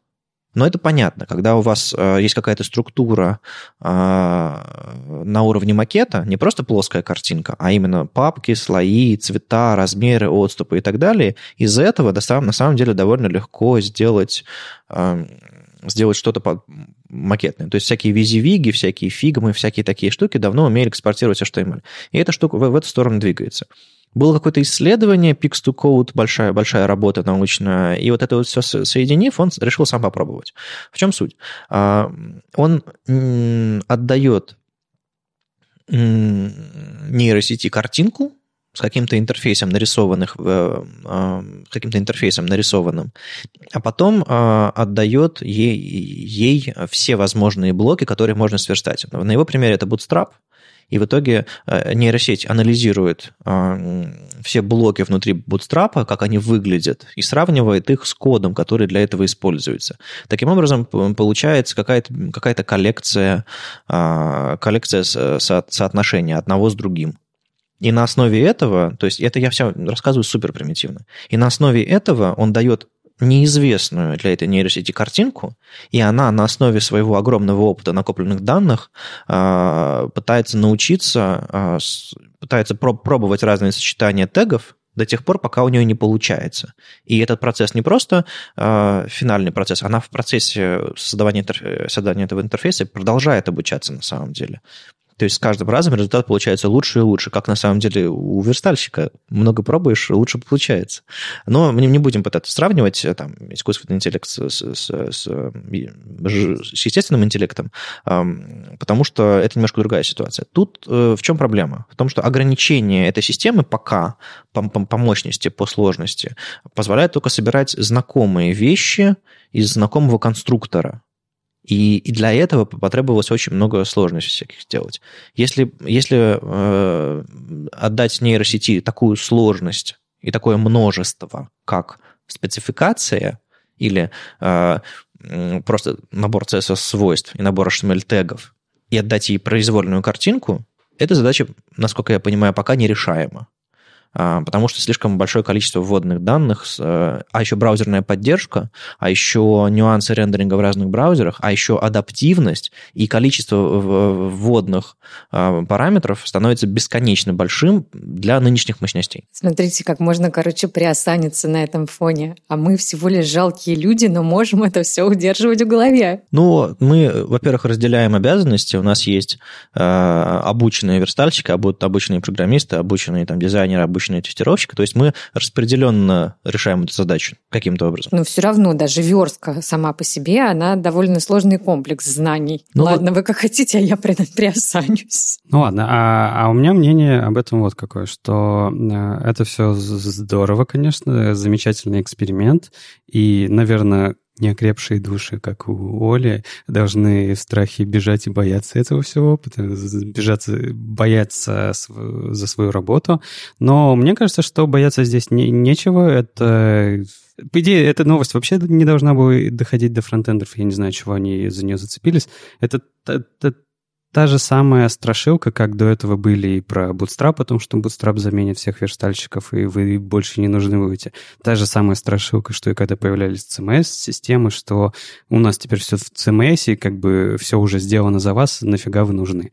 но это понятно, когда у вас э, есть какая-то структура э, на уровне макета, не просто плоская картинка, а именно папки, слои, цвета, размеры, отступы и так далее, из этого на самом деле довольно легко сделать э, сделать что-то макетное. То есть всякие визивиги, всякие фигмы, всякие такие штуки давно умели экспортировать HTML. И эта штука в, в эту сторону двигается. было какое-то исследование, Pix2Code, большая, большая работа научная, и вот это вот все соединив, он решил сам попробовать. В чем суть? А, он отдает нейросети картинку, с каким-то интерфейсом нарисованных, э, а, каким-то интерфейсом нарисованным, а потом а, отдает ей, ей все возможные блоки, которые можно сверстать. На его примере это Bootstrap, и в итоге э, нейросеть анализирует все блоки внутри Bootstrap, как они выглядят, и сравнивает их с кодом, который для этого используется. Таким образом, получается какая-то какая коллекция, коллекция со соотношения одного с другим. И на основе этого, то есть это я все рассказываю супер примитивно, и на основе этого он дает неизвестную для этой нейросети картинку, и она на основе своего огромного опыта накопленных данных а, пытается научиться, а, пытается пробовать разные сочетания тегов, до тех пор, пока у нее не получается. И этот процесс не просто э, финальный процесс, она в процессе создавания, создания этого интерфейса продолжает обучаться на самом деле. То есть с каждым разом результат получается лучше и лучше, как на самом деле у верстальщика. Много пробуешь, лучше получается. Но мы не будем пытаться сравнивать э, там, искусственный интеллект с, с, с, с, с естественным интеллектом, потому что это немножко другая ситуация. Тут э, в чем проблема? В том, что ограничение этой системы пока по, по, по мощности, по сложности позволяет только собирать знакомые вещи из знакомого конструктора. И, и для этого потребовалось очень много сложностей всяких сделать. Если, если э, отдать нейросети такую сложность и такое множество, как спецификация или э, просто набор CSS-свойств и набор HTML-тегов, и отдать ей произвольную картинку, эта задача, насколько я понимаю, пока нерешаема. А, потому что слишком большое количество вводных данных, э, а еще браузерная поддержка, а еще нюансы рендеринга в разных браузерах, а еще адаптивность и количество вводных а, параметров становится бесконечно большим для нынешних мощностей. Смотрите, как можно, короче, приосаниться на этом фоне. А мы всего лишь жалкие люди, но можем это все удерживать в голове. Ну, мы, во-первых, разделяем обязанности. У нас есть э, обученные верстальщики, обученные программисты, обученные там дизайнеры, обученные обычные тестировщики. То есть мы распределенно решаем эту задачу каким-то образом. Но все равно даже верстка сама по себе, она довольно сложный комплекс знаний. Ну, ладно, вы как хотите, а я при, приосанюсь. Ну ладно, а, а у меня мнение об этом вот какое, что э, это все здорово, конечно, замечательный эксперимент. И, наверное, неокрепшие души, как у Оли, должны в страхе бежать и бояться этого всего, бежать, бояться за свою работу. Но мне кажется, что бояться здесь не, нечего. Это по идее, эта новость вообще не должна была доходить до фронтендеров. Я не знаю, чего они за нее зацепились. Это, это Та же самая страшилка, как до этого были и про Bootstrap, о том, что Bootstrap заменит всех верстальщиков, и вы больше не нужны будете. Та же самая страшилка, что и когда появлялись CMS-системы, что у нас теперь все в CMS, и как бы все уже сделано за вас, нафига вы нужны.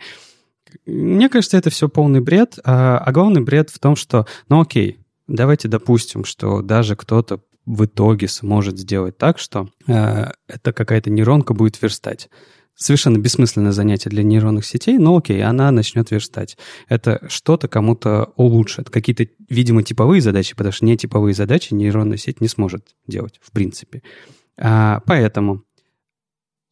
Мне кажется, это все полный бред, а, а главный бред в том, что, ну окей, давайте допустим, что даже кто-то в итоге сможет сделать так, что э, это какая-то нейронка будет верстать совершенно бессмысленное занятие для нейронных сетей, но окей, она начнет верстать. Это что-то кому-то улучшит. Какие-то, видимо, типовые задачи, потому что не типовые задачи нейронная сеть не сможет делать, в принципе. А, поэтому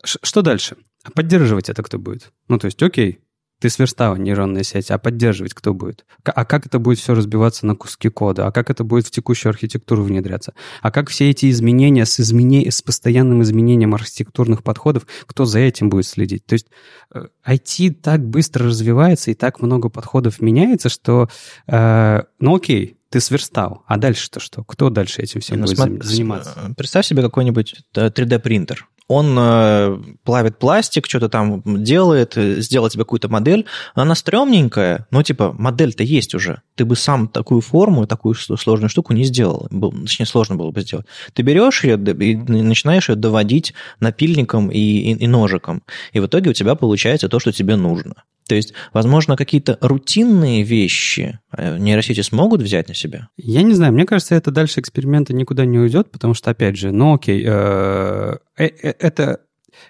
что дальше? Поддерживать это кто будет? Ну, то есть, окей, ты сверстала нейронная сеть, а поддерживать кто будет? А как это будет все разбиваться на куски кода? А как это будет в текущую архитектуру внедряться? А как все эти изменения с, измене... с постоянным изменением архитектурных подходов, кто за этим будет следить? То есть IT э, так быстро развивается и так много подходов меняется, что, э, ну окей, ты сверстал, а дальше-то что? Кто дальше этим всем ну, будет смотри, заниматься? Представь себе какой-нибудь 3D-принтер он э, плавит пластик, что-то там делает, э, сделал тебе какую-то модель, она стрёмненькая, но типа модель-то есть уже. Ты бы сам такую форму, такую сложную штуку не сделал. Точнее, сложно было бы сделать. Ты берешь ее и начинаешь ее доводить напильником и, и, и ножиком. И в итоге у тебя получается то, что тебе нужно. То есть, возможно, какие-то рутинные вещи э, нейросети смогут взять на себя? Я не знаю. Мне кажется, это дальше эксперимента никуда не уйдет, потому что, опять же, ну окей, э, э, это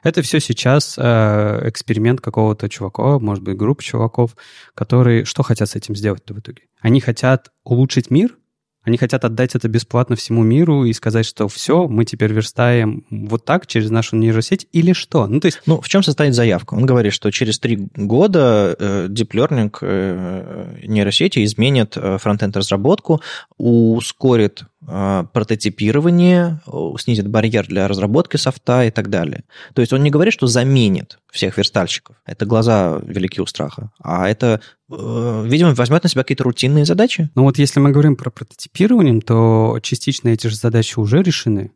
Это все сейчас э, эксперимент какого-то чувака, может быть, группы чуваков, которые что хотят с этим сделать-то в итоге? Они хотят улучшить мир, они хотят отдать это бесплатно всему миру и сказать, что все, мы теперь верстаем вот так через нашу нейросеть или что? Ну, то есть... Ну, в чем состоит заявка? Он говорит, что через три года э, Deep Learning э, нейросети изменит э, фронтенд разработку, ускорит прототипирование, снизит барьер для разработки софта и так далее. То есть он не говорит, что заменит всех верстальщиков. Это глаза велики у страха. А это, э, видимо, возьмет на себя какие-то рутинные задачи. Ну вот если мы говорим про прототипирование, то частично эти же задачи уже решены.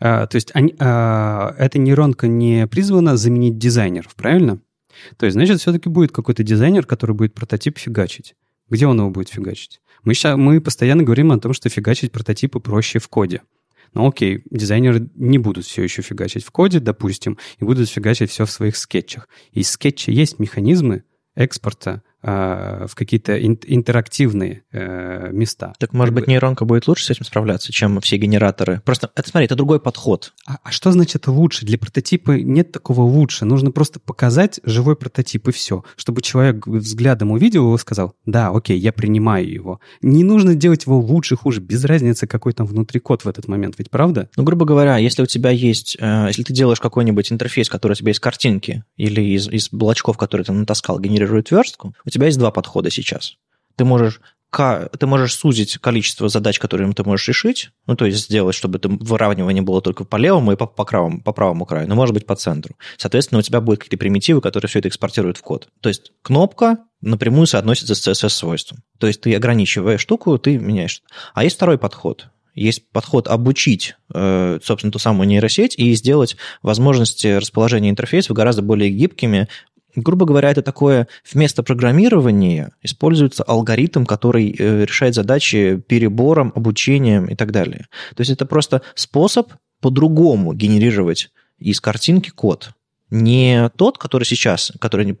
А, то есть они, а, эта нейронка не призвана заменить дизайнеров, правильно? То есть, значит, все-таки будет какой-то дизайнер, который будет прототип фигачить. Где он его будет фигачить? Мы, сейчас, мы постоянно говорим о том, что фигачить прототипы проще в коде. Ну окей, дизайнеры не будут все еще фигачить в коде, допустим, и будут фигачить все в своих скетчах. И из скетча есть механизмы экспорта в какие-то интерактивные э, места. Так, может быть, нейронка будет лучше с этим справляться, чем все генераторы? Просто, это смотри, это другой подход. А, а что значит лучше? Для прототипа нет такого лучше. Нужно просто показать живой прототип, и все. Чтобы человек взглядом увидел его и сказал, да, окей, я принимаю его. Не нужно делать его лучше, хуже. Без разницы, какой там внутри код в этот момент. Ведь правда? Ну, грубо говоря, если у тебя есть... Э, если ты делаешь какой-нибудь интерфейс, который у тебя из картинки или из, из блочков, которые ты натаскал, генерирует верстку, у тебя есть два подхода сейчас. Ты можешь ты можешь сузить количество задач, которые ты можешь решить, ну, то есть сделать, чтобы это выравнивание было только по левому и по, по, правому, по правому краю, но может быть по центру. Соответственно, у тебя будут какие-то примитивы, которые все это экспортируют в код. То есть кнопка напрямую соотносится с CSS-свойством. То есть ты ограничивая штуку, ты меняешь. А есть второй подход. Есть подход обучить, э, собственно, ту самую нейросеть и сделать возможности расположения интерфейсов гораздо более гибкими, Грубо говоря, это такое вместо программирования используется алгоритм, который э, решает задачи перебором, обучением и так далее. То есть это просто способ по-другому генерировать из картинки код. Не тот, который сейчас, который,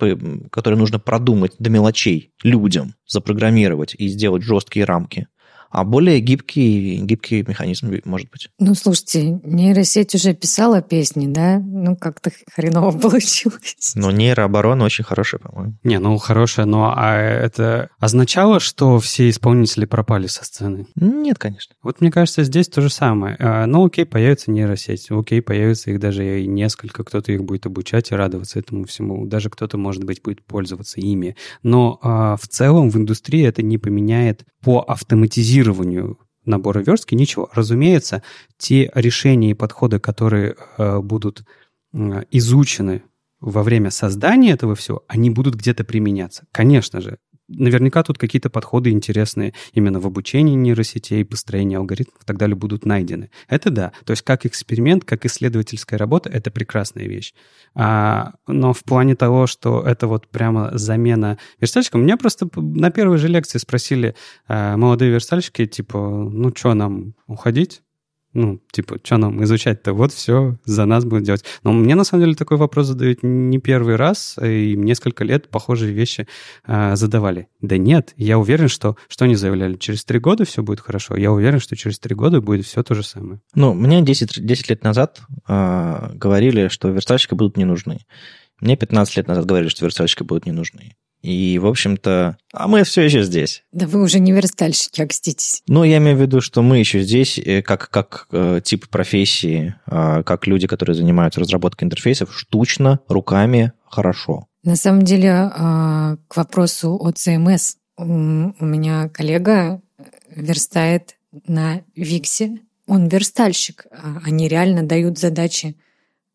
который нужно продумать до мелочей людям, запрограммировать и сделать жесткие рамки, а более гибкий, гибкий механизм, может быть. Ну, слушайте, нейросеть уже писала песни, да? Ну, как-то хреново получилось. Но нейрооборона очень хорошая, по-моему. Не, ну, хорошая, но а это означало, что все исполнители пропали со сцены? Нет, конечно. Вот мне кажется, здесь то же самое. А, ну, окей, появится нейросеть, окей, появится их даже и несколько, кто-то их будет обучать и радоваться этому всему. Даже кто-то, может быть, будет пользоваться ими. Но а, в целом в индустрии это не поменяет по автоматизированию набора верстки ничего. Разумеется, те решения и подходы, которые э, будут э, изучены во время создания этого всего, они будут где-то применяться. Конечно же, наверняка тут какие-то подходы интересные именно в обучении нейросетей, построении алгоритмов и так далее будут найдены. Это да. То есть как эксперимент, как исследовательская работа, это прекрасная вещь. А, но в плане того, что это вот прямо замена верстальщикам, меня просто на первой же лекции спросили а, молодые верстальщики, типа, ну что нам, уходить? Ну, типа, что нам изучать-то? Вот все за нас будет делать. Но мне, на самом деле, такой вопрос задают не первый раз, и несколько лет похожие вещи э, задавали. Да нет, я уверен, что, что они заявляли, через три года все будет хорошо. Я уверен, что через три года будет все то же самое. Ну, мне 10, 10 лет назад э, говорили, что верстальщики будут не нужны. Мне 15 лет назад говорили, что верстальщики будут не нужны. И, в общем-то, а мы все еще здесь. Да вы уже не верстальщики, окститесь. Ну, я имею в виду, что мы еще здесь, э, как, как э, тип профессии, э, как люди, которые занимаются разработкой интерфейсов, штучно, руками, хорошо. На самом деле, э, к вопросу о CMS. У меня коллега верстает на Виксе. Он верстальщик. А они реально дают задачи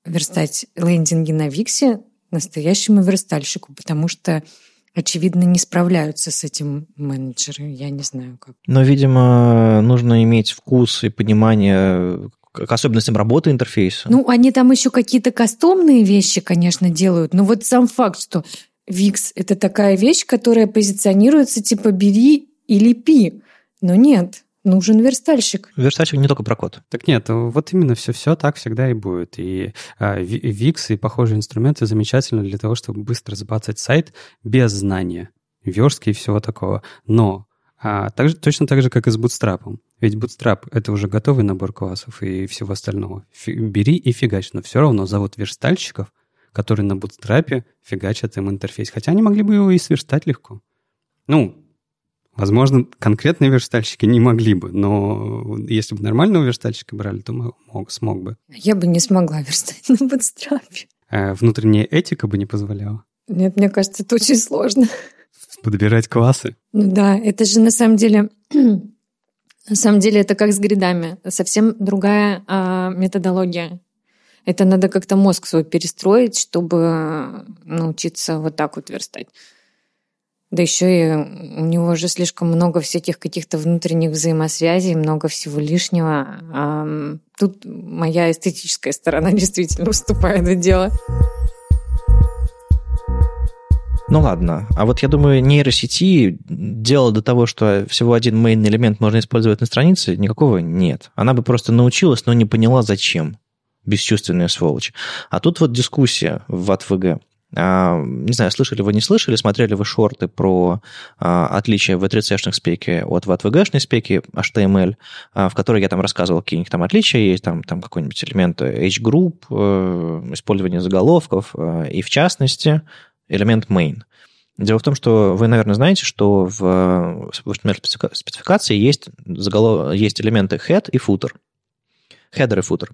верстать лендинги на Виксе настоящему верстальщику, потому что очевидно, не справляются с этим менеджеры. Я не знаю, как. Но, видимо, нужно иметь вкус и понимание к особенностям работы интерфейса. Ну, они там еще какие-то кастомные вещи, конечно, делают. Но вот сам факт, что Wix — это такая вещь, которая позиционируется типа «бери и лепи». Но нет, нужен верстальщик. Верстальщик не только про код. Так нет, вот именно все-все так всегда и будет. И а, VIX и похожие инструменты замечательны для того, чтобы быстро забацать сайт без знания верстки и всего такого. Но а, так, точно так же, как и с Bootstrap. Ведь Bootstrap — это уже готовый набор классов и всего остального. Фи- бери и фигач, но все равно зовут верстальщиков, которые на Bootstrap фигачат им интерфейс. Хотя они могли бы его и сверстать легко. Ну, возможно, конкретные верстальщики не могли бы, но если бы нормального верстальщика брали, то мог, смог бы. Я бы не смогла верстать на Bootstrap. А внутренняя этика бы не позволяла. Нет, мне кажется, это очень сложно. Подбирать классы. Ну да, это же на самом деле на самом деле это как с гридами. Совсем другая а, методология. Это надо как-то мозг свой перестроить, чтобы научиться вот так вот верстать. Да еще и у него же слишком много всяких каких-то внутренних взаимосвязей, много всего лишнего. Тут моя эстетическая сторона действительно уступает в дело. Ну ладно, а вот я думаю, нейросети дело до того, что всего один main элемент можно использовать на странице, никакого нет. Она бы просто научилась, но не поняла, зачем. Бесчувственная сволочь. А тут вот дискуссия в АТВГ. А, не знаю, слышали вы, не слышали, смотрели вы шорты про а, отличие в 3C-шной спеке от VTVG-шной спеки HTML, а, в которой я там рассказывал, какие там отличия есть, там, там какой-нибудь элемент H-group, э, использование заголовков, э, и в частности элемент main. Дело в том, что вы, наверное, знаете, что в, в HTML спецификации есть, заголов... есть элементы head и footer. Header и footer.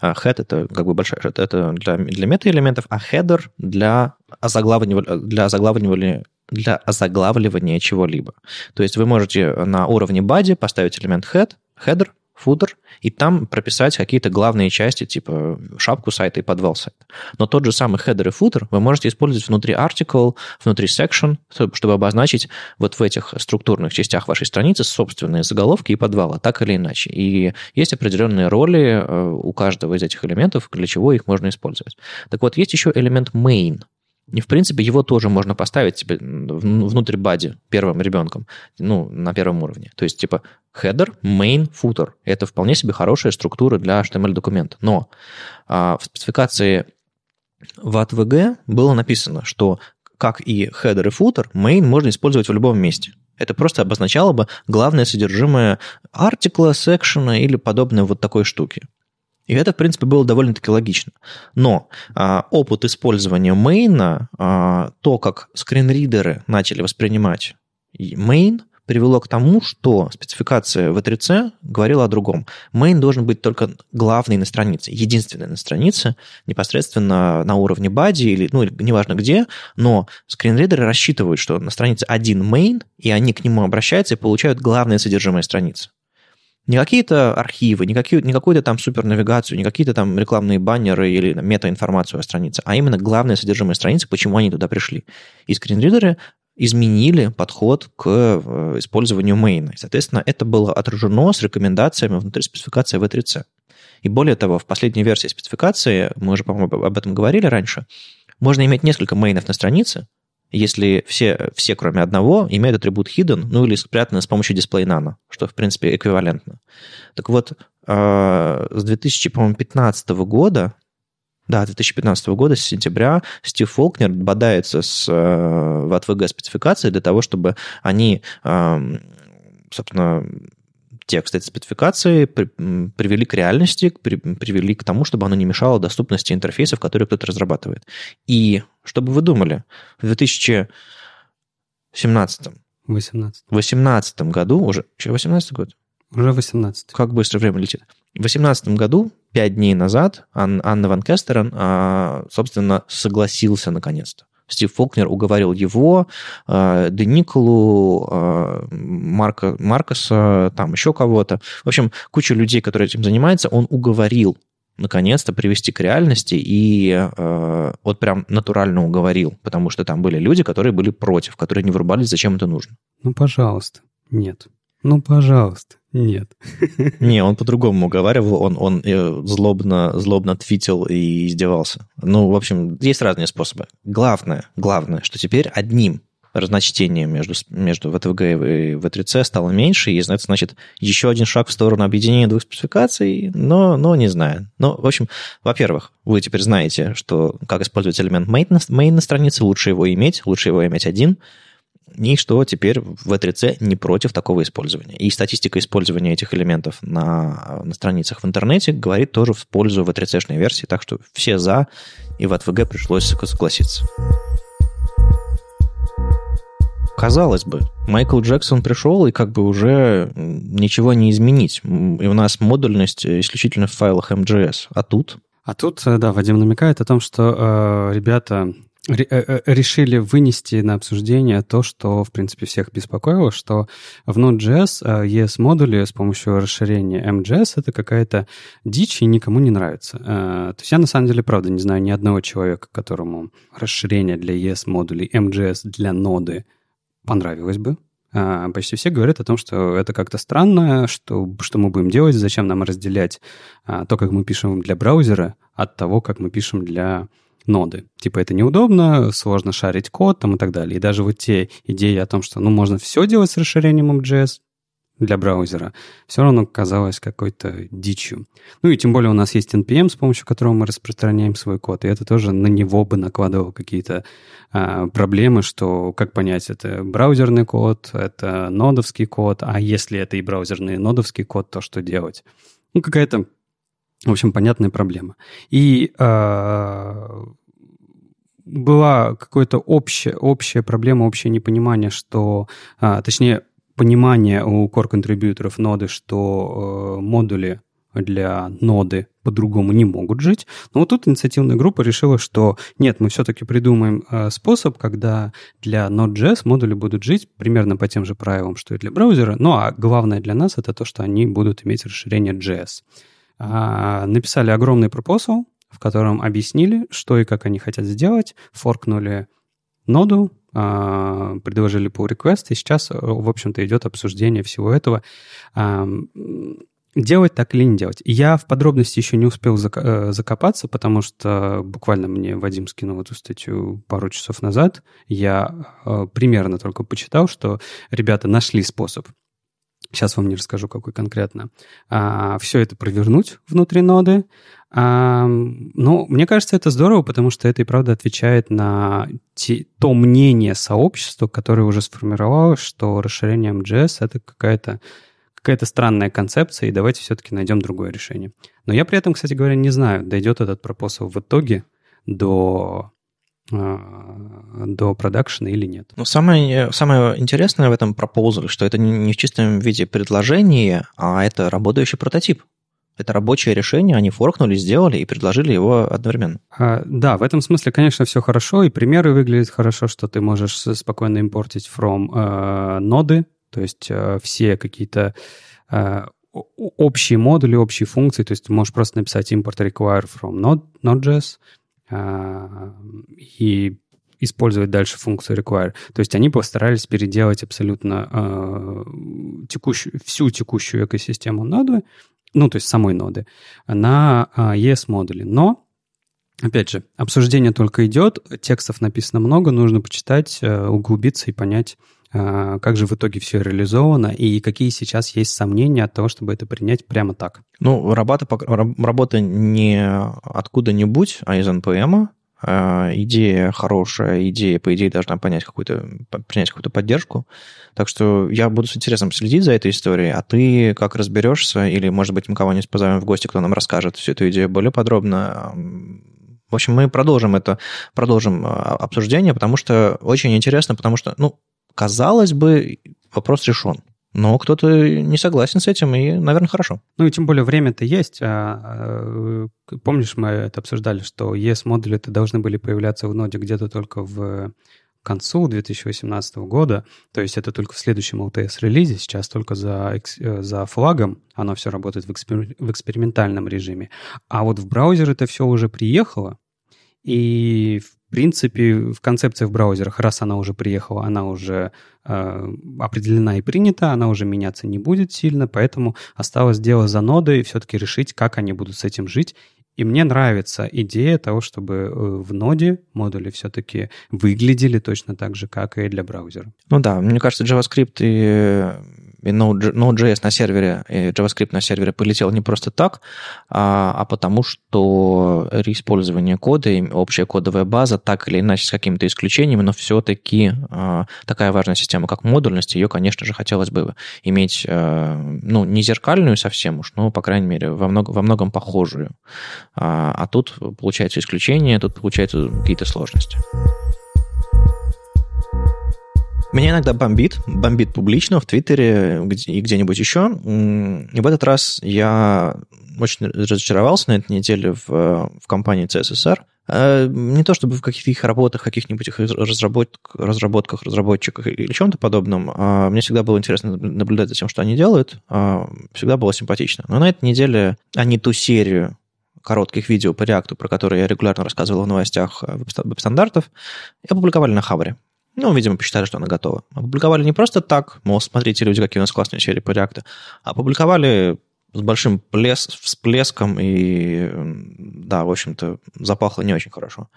А head это как бы большая, это для, для мета-элементов, а header для озаглавливания, для озаглавливания для озаглавливания чего-либо. То есть вы можете на уровне body поставить элемент head, header, футер, и там прописать какие-то главные части, типа шапку сайта и подвал сайта. Но тот же самый header и footer вы можете использовать внутри article, внутри section, чтобы обозначить вот в этих структурных частях вашей страницы собственные заголовки и подвала, так или иначе. И есть определенные роли э, у каждого из этих элементов, для чего их можно использовать. Так вот, есть еще элемент main – и, в принципе, его тоже можно поставить типа, внутрь бади первым ребенком, ну, на первом уровне. То есть, типа, header, main, footer. Это вполне себе хорошая структура для HTML-документа. Но а, в спецификации в ATVG было написано, что как и header и footer, main можно использовать в любом месте. Это просто обозначало бы главное содержимое артикла, секшена или подобной вот такой штуки. И это, в принципе, было довольно-таки логично. Но а, опыт использования мейна, а, то, как скринридеры начали воспринимать main, привело к тому, что спецификация V3C говорила о другом. Main должен быть только главный на странице, единственный на странице, непосредственно на уровне body или, ну, неважно где, но скринридеры рассчитывают, что на странице один main, и они к нему обращаются и получают главное содержимое страницы. Не какие-то архивы, не, какие, не какую-то там супернавигацию, не какие-то там рекламные баннеры или метаинформацию о странице, а именно главное содержимое страницы, почему они туда пришли. И скринридеры изменили подход к э, использованию мейна. соответственно, это было отражено с рекомендациями внутри спецификации V3C. И более того, в последней версии спецификации, мы уже, по-моему, об этом говорили раньше, можно иметь несколько мейнов на странице, если все, все, кроме одного, имеют атрибут hidden, ну или спрятаны с помощью display nano, что, в принципе, эквивалентно. Так вот, а, с 2015 года, да, 2015 года, с сентября, Стив Фолкнер бодается с а, VTVG спецификацией для того, чтобы они, собственно, текст этой спецификации привели к реальности, привели к тому, чтобы оно не мешало доступности интерфейсов, которые кто-то разрабатывает. И что бы вы думали, в 2017 18. 18 году, уже, что, 18 год? Уже 18. Как быстро время летит. В 2018 году, пять дней назад, Ан, Анна Ван Кестерен, а, собственно, согласился наконец-то Стив Фолкнер уговорил его, э, Де Николу, э, Марка, Маркоса, там еще кого-то. В общем, кучу людей, которые этим занимаются, он уговорил наконец-то привести к реальности и э, вот прям натурально уговорил, потому что там были люди, которые были против, которые не вырубались, зачем это нужно. Ну, пожалуйста, нет. Ну, пожалуйста, нет. Не, он по-другому уговаривал, он, он э, злобно, злобно твитил и издевался. Ну, в общем, есть разные способы. Главное, главное, что теперь одним разночтением между, между VTVG и V3C стало меньше, и это значит еще один шаг в сторону объединения двух спецификаций, но, но не знаю. Но, в общем, во-первых, вы теперь знаете, что как использовать элемент main на, main на странице, лучше его иметь, лучше его иметь один – и что теперь в V3C не против такого использования. И статистика использования этих элементов на, на страницах в интернете говорит тоже в пользу V3C-шной версии, так что все за, и в ATVG пришлось согласиться. Казалось бы, Майкл Джексон пришел, и как бы уже ничего не изменить. И у нас модульность исключительно в файлах MGS. А тут? А тут, э, да, Вадим намекает о том, что э, ребята Э, э, решили вынести на обсуждение то, что, в принципе, всех беспокоило, что в Node.js ES-модули с помощью расширения MJS — это какая-то дичь и никому не нравится. Э, то есть я, на самом деле, правда, не знаю ни одного человека, которому расширение для ES-модулей MJS для ноды понравилось бы. Почти все говорят о том, что это как-то странно, что, что мы будем делать, зачем нам разделять то, как мы пишем для браузера, от того, как мы пишем для ноды. Типа это неудобно, сложно шарить код там и так далее. И даже вот те идеи о том, что ну, можно все делать с расширением MJS для браузера, все равно казалось какой-то дичью. Ну и тем более у нас есть NPM, с помощью которого мы распространяем свой код, и это тоже на него бы накладывало какие-то а, проблемы, что как понять, это браузерный код, это нодовский код, а если это и браузерный и нодовский код, то что делать? Ну, какая-то в общем, понятная проблема. И э, была какая-то общая, общая проблема, общее непонимание, что, э, точнее, понимание у core-контрибьюторов ноды, что э, модули для ноды по-другому не могут жить. Но вот тут инициативная группа решила, что нет, мы все-таки придумаем э, способ, когда для Node.js модули будут жить примерно по тем же правилам, что и для браузера. Ну а главное для нас это то, что они будут иметь расширение JS. А, написали огромный пропосал, в котором объяснили, что и как они хотят сделать, форкнули ноду, а, предложили pull request, и сейчас, в общем-то, идет обсуждение всего этого. А, делать так или не делать. Я в подробности еще не успел э, закопаться, потому что буквально мне Вадим скинул эту статью пару часов назад. Я э, примерно только почитал, что ребята нашли способ сейчас вам не расскажу, какой конкретно, а, все это провернуть внутри ноды. А, ну, мне кажется, это здорово, потому что это и правда отвечает на те, то мнение сообщества, которое уже сформировалось, что расширение MJS — это какая-то какая-то странная концепция, и давайте все-таки найдем другое решение. Но я при этом, кстати говоря, не знаю, дойдет этот пропосал в итоге до до продакшена или нет. Ну, самое, самое интересное в этом пропозале, что это не в чистом виде предложение, а это работающий прототип. Это рабочее решение, они форкнули, сделали и предложили его одновременно. А, да, в этом смысле, конечно, все хорошо, и примеры выглядят хорошо, что ты можешь спокойно импортить from э, ноды, то есть э, все какие-то э, общие модули, общие функции, то есть ты можешь просто написать import require from node, Node.js, и использовать дальше функцию require. То есть они постарались переделать абсолютно э, текущую, всю текущую экосистему ноды, ну, то есть самой ноды, на э, ES-модули. Но, опять же, обсуждение только идет, текстов написано много, нужно почитать, углубиться и понять, а, как же в итоге все реализовано и какие сейчас есть сомнения от того, чтобы это принять прямо так? Ну, работа, работа не откуда-нибудь, а из NPM. А, идея хорошая, идея, по идее, должна понять какую-то, принять какую-то поддержку. Так что я буду с интересом следить за этой историей, а ты как разберешься, или, может быть, мы кого-нибудь позовем в гости, кто нам расскажет всю эту идею более подробно. В общем, мы продолжим это, продолжим а, обсуждение, потому что очень интересно, потому что, ну, казалось бы, вопрос решен. Но кто-то не согласен с этим, и, наверное, хорошо. Ну и тем более время-то есть. А, а, помнишь, мы это обсуждали, что ES-модули-то должны были появляться в ноде где-то только в концу 2018 года, то есть это только в следующем LTS-релизе, сейчас только за, э, за флагом оно все работает в, экспер, в экспериментальном режиме. А вот в браузер это все уже приехало, и, в принципе, в концепциях в браузерах, раз она уже приехала, она уже э, определена и принята, она уже меняться не будет сильно, поэтому осталось дело за нодой все-таки решить, как они будут с этим жить. И мне нравится идея того, чтобы э, в ноде модули все-таки выглядели точно так же, как и для браузера. Ну да, мне кажется, JavaScript и Node.js на сервере, и JavaScript на сервере полетел не просто так, а, а потому что реиспользование кода и общая кодовая база, так или иначе с какими-то исключениями, но все-таки а, такая важная система, как модульность, ее, конечно же, хотелось бы иметь, а, ну, не зеркальную совсем уж, но, по крайней мере, во, много, во многом похожую. А, а тут получается исключение, тут получаются какие-то сложности. Меня иногда бомбит, бомбит публично в Твиттере и где-нибудь еще. И в этот раз я очень разочаровался на этой неделе в, в компании CSSR. Э, не то чтобы в каких-то их работах, каких-нибудь их разработках, разработках, разработчиках или чем-то подобном. А мне всегда было интересно наблюдать за тем, что они делают. А всегда было симпатично. Но на этой неделе они ту серию коротких видео по реакту, про которые я регулярно рассказывал в новостях э, веб-стандартов, опубликовали на Хабре. Ну, видимо, посчитали, что она готова. Опубликовали не просто так, мол, смотрите, люди, какие у нас классные серии по реакту, а опубликовали с большим плес, всплеском и, да, в общем-то, запахло не очень хорошо.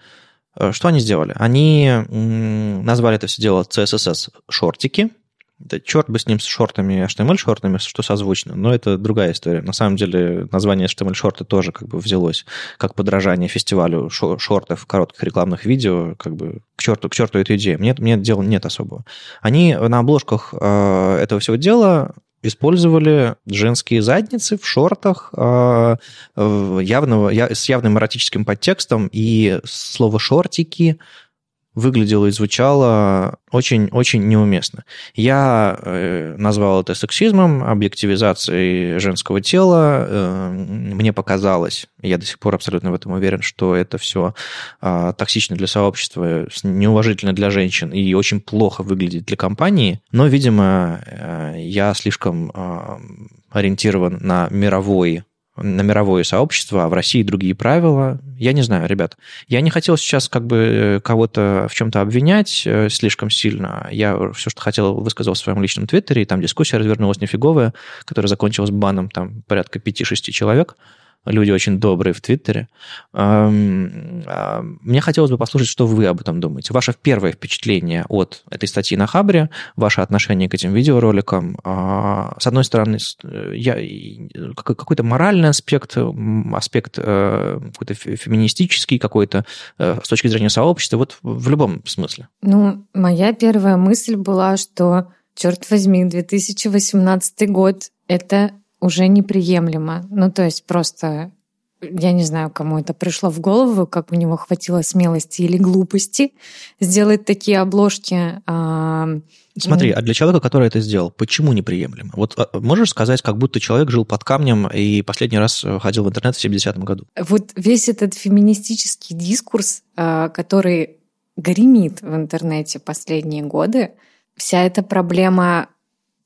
Э, что они сделали? Они назвали это все дело CSS-шортики, да черт бы с ним, с шортами, HTML-шортами, что созвучно, но это другая история. На самом деле название HTML-шорты тоже как бы взялось как подражание фестивалю шортов, коротких рекламных видео, как бы к черту, к черту эту идею. Мне, мне дела нет особого. Они на обложках э, этого всего дела использовали женские задницы в шортах э, явного, с явным эротическим подтекстом, и слово «шортики» выглядело и звучало очень-очень неуместно. Я э, назвал это сексизмом, объективизацией женского тела. Э, мне показалось, я до сих пор абсолютно в этом уверен, что это все э, токсично для сообщества, неуважительно для женщин и очень плохо выглядит для компании. Но, видимо, э, я слишком э, ориентирован на мировой на мировое сообщество, а в России другие правила. Я не знаю, ребят. Я не хотел сейчас как бы э, кого-то в чем-то обвинять э, слишком сильно. Я все, что хотел, высказал в своем личном твиттере, и там дискуссия развернулась нифиговая, которая закончилась баном там порядка 5-6 человек люди очень добрые в Твиттере. А, мне хотелось бы послушать, что вы об этом думаете. Ваше первое впечатление от этой статьи на Хабре, ваше отношение к этим видеороликам. А, с одной стороны, я, какой-то моральный аспект, аспект э, какой-то феминистический, какой-то э, с точки зрения сообщества, вот в любом смысле. Ну, моя первая мысль была, что, черт возьми, 2018 год — это уже неприемлемо. Ну, то есть просто я не знаю, кому это пришло в голову, как у него хватило смелости или глупости сделать такие обложки. А, Смотри, а для человека, который это сделал, почему неприемлемо? Вот а, можешь сказать, как будто человек жил под камнем и последний раз ходил в интернет в 70-м году? Вот весь этот феминистический дискурс, а, который гремит в интернете последние годы, вся эта проблема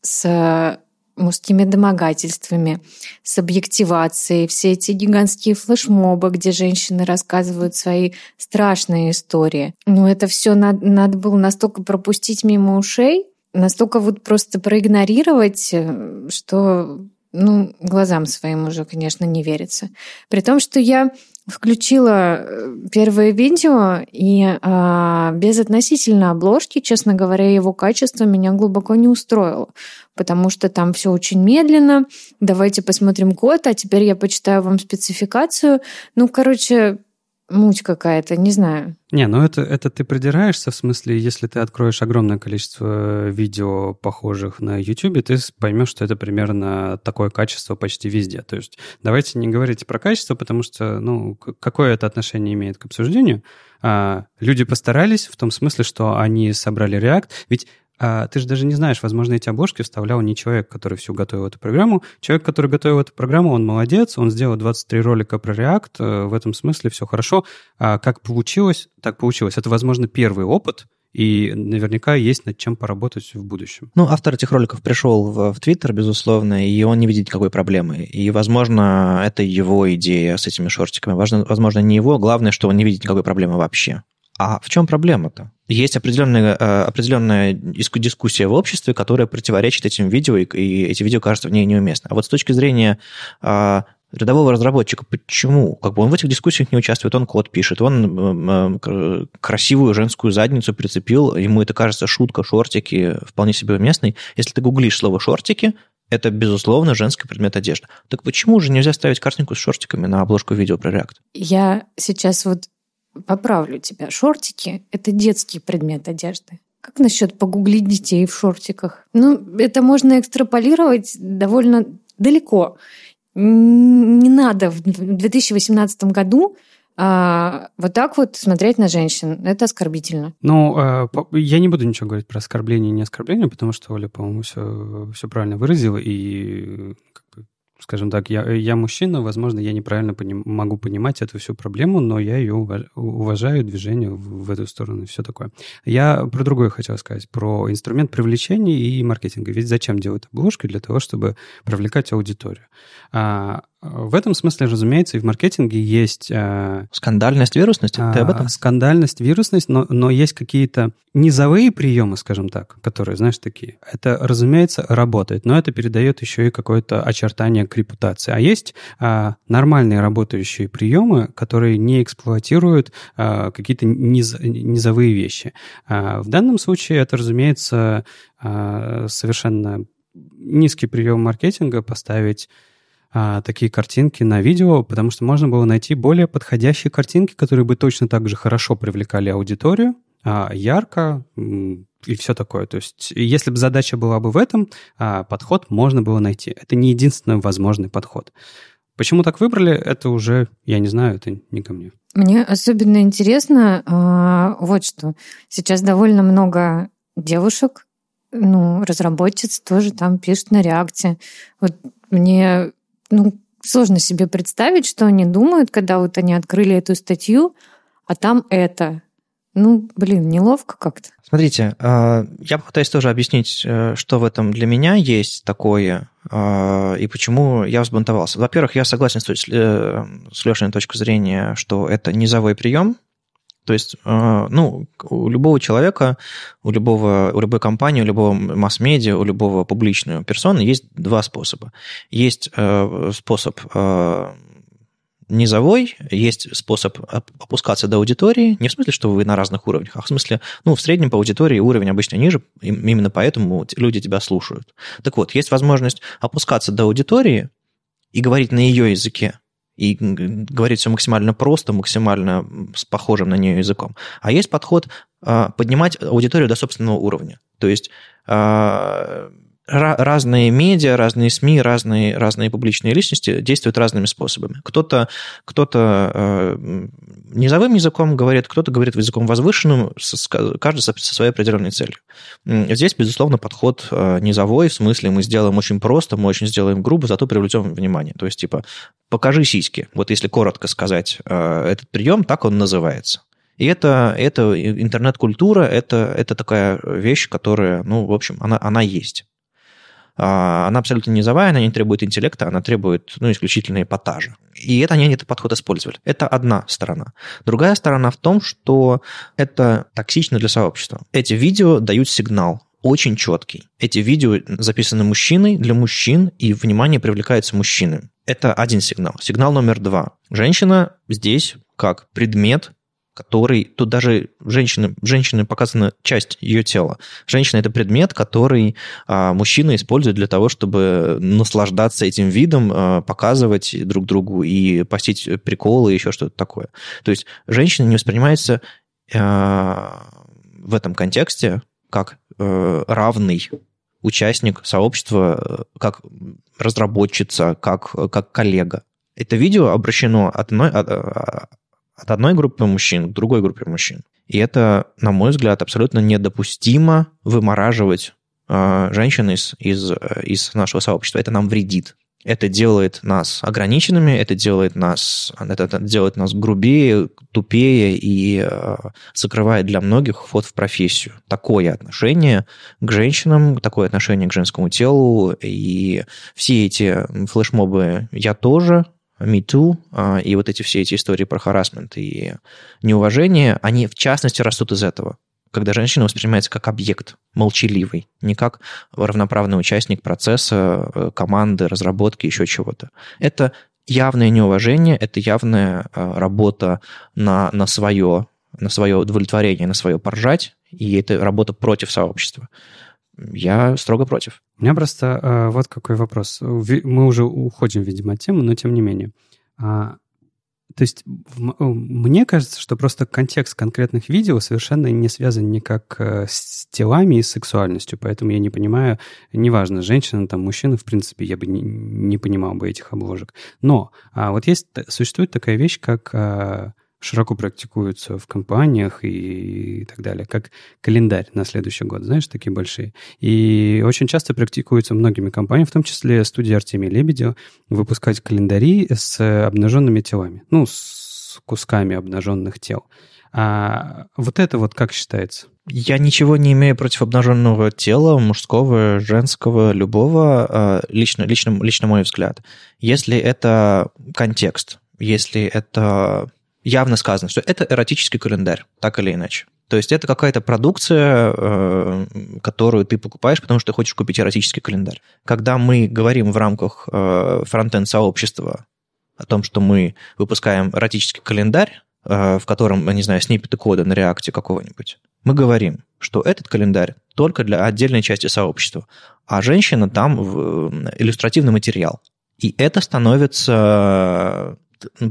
с мужскими домогательствами, с объективацией, все эти гигантские флешмобы, где женщины рассказывают свои страшные истории. Но ну, это все надо, надо было настолько пропустить мимо ушей, настолько вот просто проигнорировать, э, что ну, глазам своим уже, конечно, не верится. При том, что я включила э, первое видео, и а, без относительно обложки, честно говоря, его качество меня глубоко не устроило, потому что там все очень медленно. Давайте посмотрим код, а теперь я почитаю вам спецификацию. Ну, короче, муть какая-то, не знаю. Не, ну это, это ты придираешься, в смысле, если ты откроешь огромное количество видео, похожих на YouTube, ты поймешь, что это примерно такое качество почти везде. То есть давайте не говорите про качество, потому что, ну, какое это отношение имеет к обсуждению? А, люди постарались в том смысле, что они собрали React. Ведь а ты же даже не знаешь, возможно, эти обложки вставлял не человек, который всю готовил эту программу. Человек, который готовил эту программу, он молодец, он сделал 23 ролика про React, э, в этом смысле все хорошо. А как получилось, так получилось. Это, возможно, первый опыт, и наверняка есть над чем поработать в будущем. Ну, автор этих роликов пришел в, Твиттер, безусловно, и он не видит никакой проблемы. И, возможно, это его идея с этими шортиками. Важно, возможно, не его. Главное, что он не видит никакой проблемы вообще. А в чем проблема-то? Есть определенная, э, определенная дискуссия в обществе, которая противоречит этим видео, и эти видео кажутся в ней неуместно. А вот с точки зрения а, рядового разработчика. Почему? Как бы он в этих дискуссиях не участвует, он код пишет, он красивую женскую задницу прицепил, ему это кажется шутка, шортики, вполне себе уместный. Если ты гуглишь слово «шортики», это, безусловно, женский предмет одежды. Так почему же нельзя ставить картинку с шортиками на обложку видео про React? Я сейчас вот поправлю тебя. Шортики – это детский предмет одежды. Как насчет погуглить детей в шортиках? Ну, это можно экстраполировать довольно далеко не надо в 2018 году а, вот так вот смотреть на женщин. Это оскорбительно. Ну, а, я не буду ничего говорить про оскорбление и не оскорбление, потому что Оля, по-моему, все, все правильно выразила, и скажем так, я, я мужчина, возможно, я неправильно поним, могу понимать эту всю проблему, но я ее уважаю, движение в, в эту сторону и все такое. Я про другое хотел сказать, про инструмент привлечения и маркетинга. Ведь зачем делать обложки? Для того, чтобы привлекать аудиторию. А, в этом смысле, разумеется, и в маркетинге есть... Э, скандальность, вирусность? Ты об этом? Скандальность, вирусность, но, но есть какие-то низовые приемы, скажем так, которые, знаешь, такие. Это, разумеется, работает, но это передает еще и какое-то очертание к репутации. А есть а, нормальные работающие приемы, которые не эксплуатируют а, какие-то низ, низовые вещи. А, в данном случае это, разумеется, а, совершенно низкий прием маркетинга поставить а, такие картинки на видео, потому что можно было найти более подходящие картинки, которые бы точно так же хорошо привлекали аудиторию, а, ярко и все такое. То есть, если бы задача была бы в этом, а, подход можно было найти. Это не единственный возможный подход. Почему так выбрали, это уже, я не знаю, это не ко мне. Мне особенно интересно а, вот что. Сейчас довольно много девушек, ну, разработчиц тоже там пишут на реакте. Вот мне ну, сложно себе представить, что они думают, когда вот они открыли эту статью, а там это. Ну, блин, неловко как-то. Смотрите, а, я попытаюсь тоже объяснить, э, что в этом для меня есть такое, а, и почему я взбунтовался. Во-первых, я согласен с, э, с Лешиной точки зрения, что это низовой прием, то есть, э, ну, у любого человека, у, любого, у любой компании, у любого масс-медиа, у любого публичного персона есть два способа. Есть э, способ э, низовой, есть способ опускаться до аудитории, не в смысле, что вы на разных уровнях, а в смысле, ну, в среднем по аудитории уровень обычно ниже, именно поэтому люди тебя слушают. Так вот, есть возможность опускаться до аудитории и говорить на ее языке, и говорить все максимально просто, максимально с похожим на нее языком. А есть подход а, поднимать аудиторию до собственного уровня. То есть а, разные медиа, разные СМИ, разные, разные публичные личности действуют разными способами. Кто-то кто э, низовым языком говорит, кто-то говорит языком возвышенным, каждый со, со своей определенной целью. Здесь, безусловно, подход э, низовой, в смысле мы сделаем очень просто, мы очень сделаем грубо, зато привлечем внимание. То есть, типа, покажи сиськи. Вот если коротко сказать э, этот прием, так он называется. И это, это интернет-культура, это, это такая вещь, которая, ну, в общем, она, она есть. А, она абсолютно низовая, она не требует интеллекта, она требует ну, исключительно эпатажа. И это они этот подход использовали. Это одна сторона. Другая сторона в том, что это токсично для сообщества. Эти видео дают сигнал очень четкий. Эти видео записаны мужчиной для мужчин, и внимание привлекается мужчинами. Это один сигнал. Сигнал номер два. Женщина здесь как предмет который... Тут даже женщины, женщины показана часть ее тела. Женщина – это предмет, который а, мужчина использует для того, чтобы наслаждаться этим видом, а, показывать друг другу и постить приколы еще что-то такое. То есть женщина не воспринимается а, в этом контексте как а, равный участник сообщества, как разработчица, как, как коллега. Это видео обращено от одной, от, одной группы мужчин к другой группе мужчин. И это, на мой взгляд, абсолютно недопустимо вымораживать э, женщин из, из, из нашего сообщества. Это нам вредит. Это делает нас ограниченными, это делает нас, это делает нас грубее, тупее и э, закрывает для многих вход в профессию. Такое отношение к женщинам, такое отношение к женскому телу и все эти флешмобы «я тоже», Me а, и вот эти все эти истории про харасмент и неуважение, они в частности растут из этого. Когда женщина воспринимается как объект, молчаливый, не как равноправный участник процесса, э, команды, разработки, еще чего-то. Это явное неуважение, это явная работа на, на свое на свое удовлетворение, на свое поржать, и это работа против сообщества. Я строго против. У меня просто э, вот какой вопрос. Мы уже уходим, видимо, от темы, но тем не менее. А, то есть в, мне кажется, что просто контекст конкретных видео совершенно не связан никак э, с телами и сексуальностью, поэтому я не понимаю, неважно, женщина, там, мужчина, в принципе, я бы не, не понимал бы этих обложек. Но а, вот есть, существует такая вещь, как... А, широко практикуются в компаниях и, так далее, как календарь на следующий год, знаешь, такие большие. И очень часто практикуются многими компаниями, в том числе студия Артемия Лебедева, выпускать календари с обнаженными телами, ну, с кусками обнаженных тел. А вот это вот как считается? Я ничего не имею против обнаженного тела, мужского, женского, любого, а, лично, лично, лично мой взгляд. Если это контекст, если это явно сказано, что это эротический календарь, так или иначе. То есть это какая-то продукция, э, которую ты покупаешь, потому что ты хочешь купить эротический календарь. Когда мы говорим в рамках э, фронтенд-сообщества о том, что мы выпускаем эротический календарь, э, в котором, не знаю, сниппеты кода на реакте какого-нибудь, мы говорим, что этот календарь только для отдельной части сообщества, а женщина там иллюстративный материал. И это становится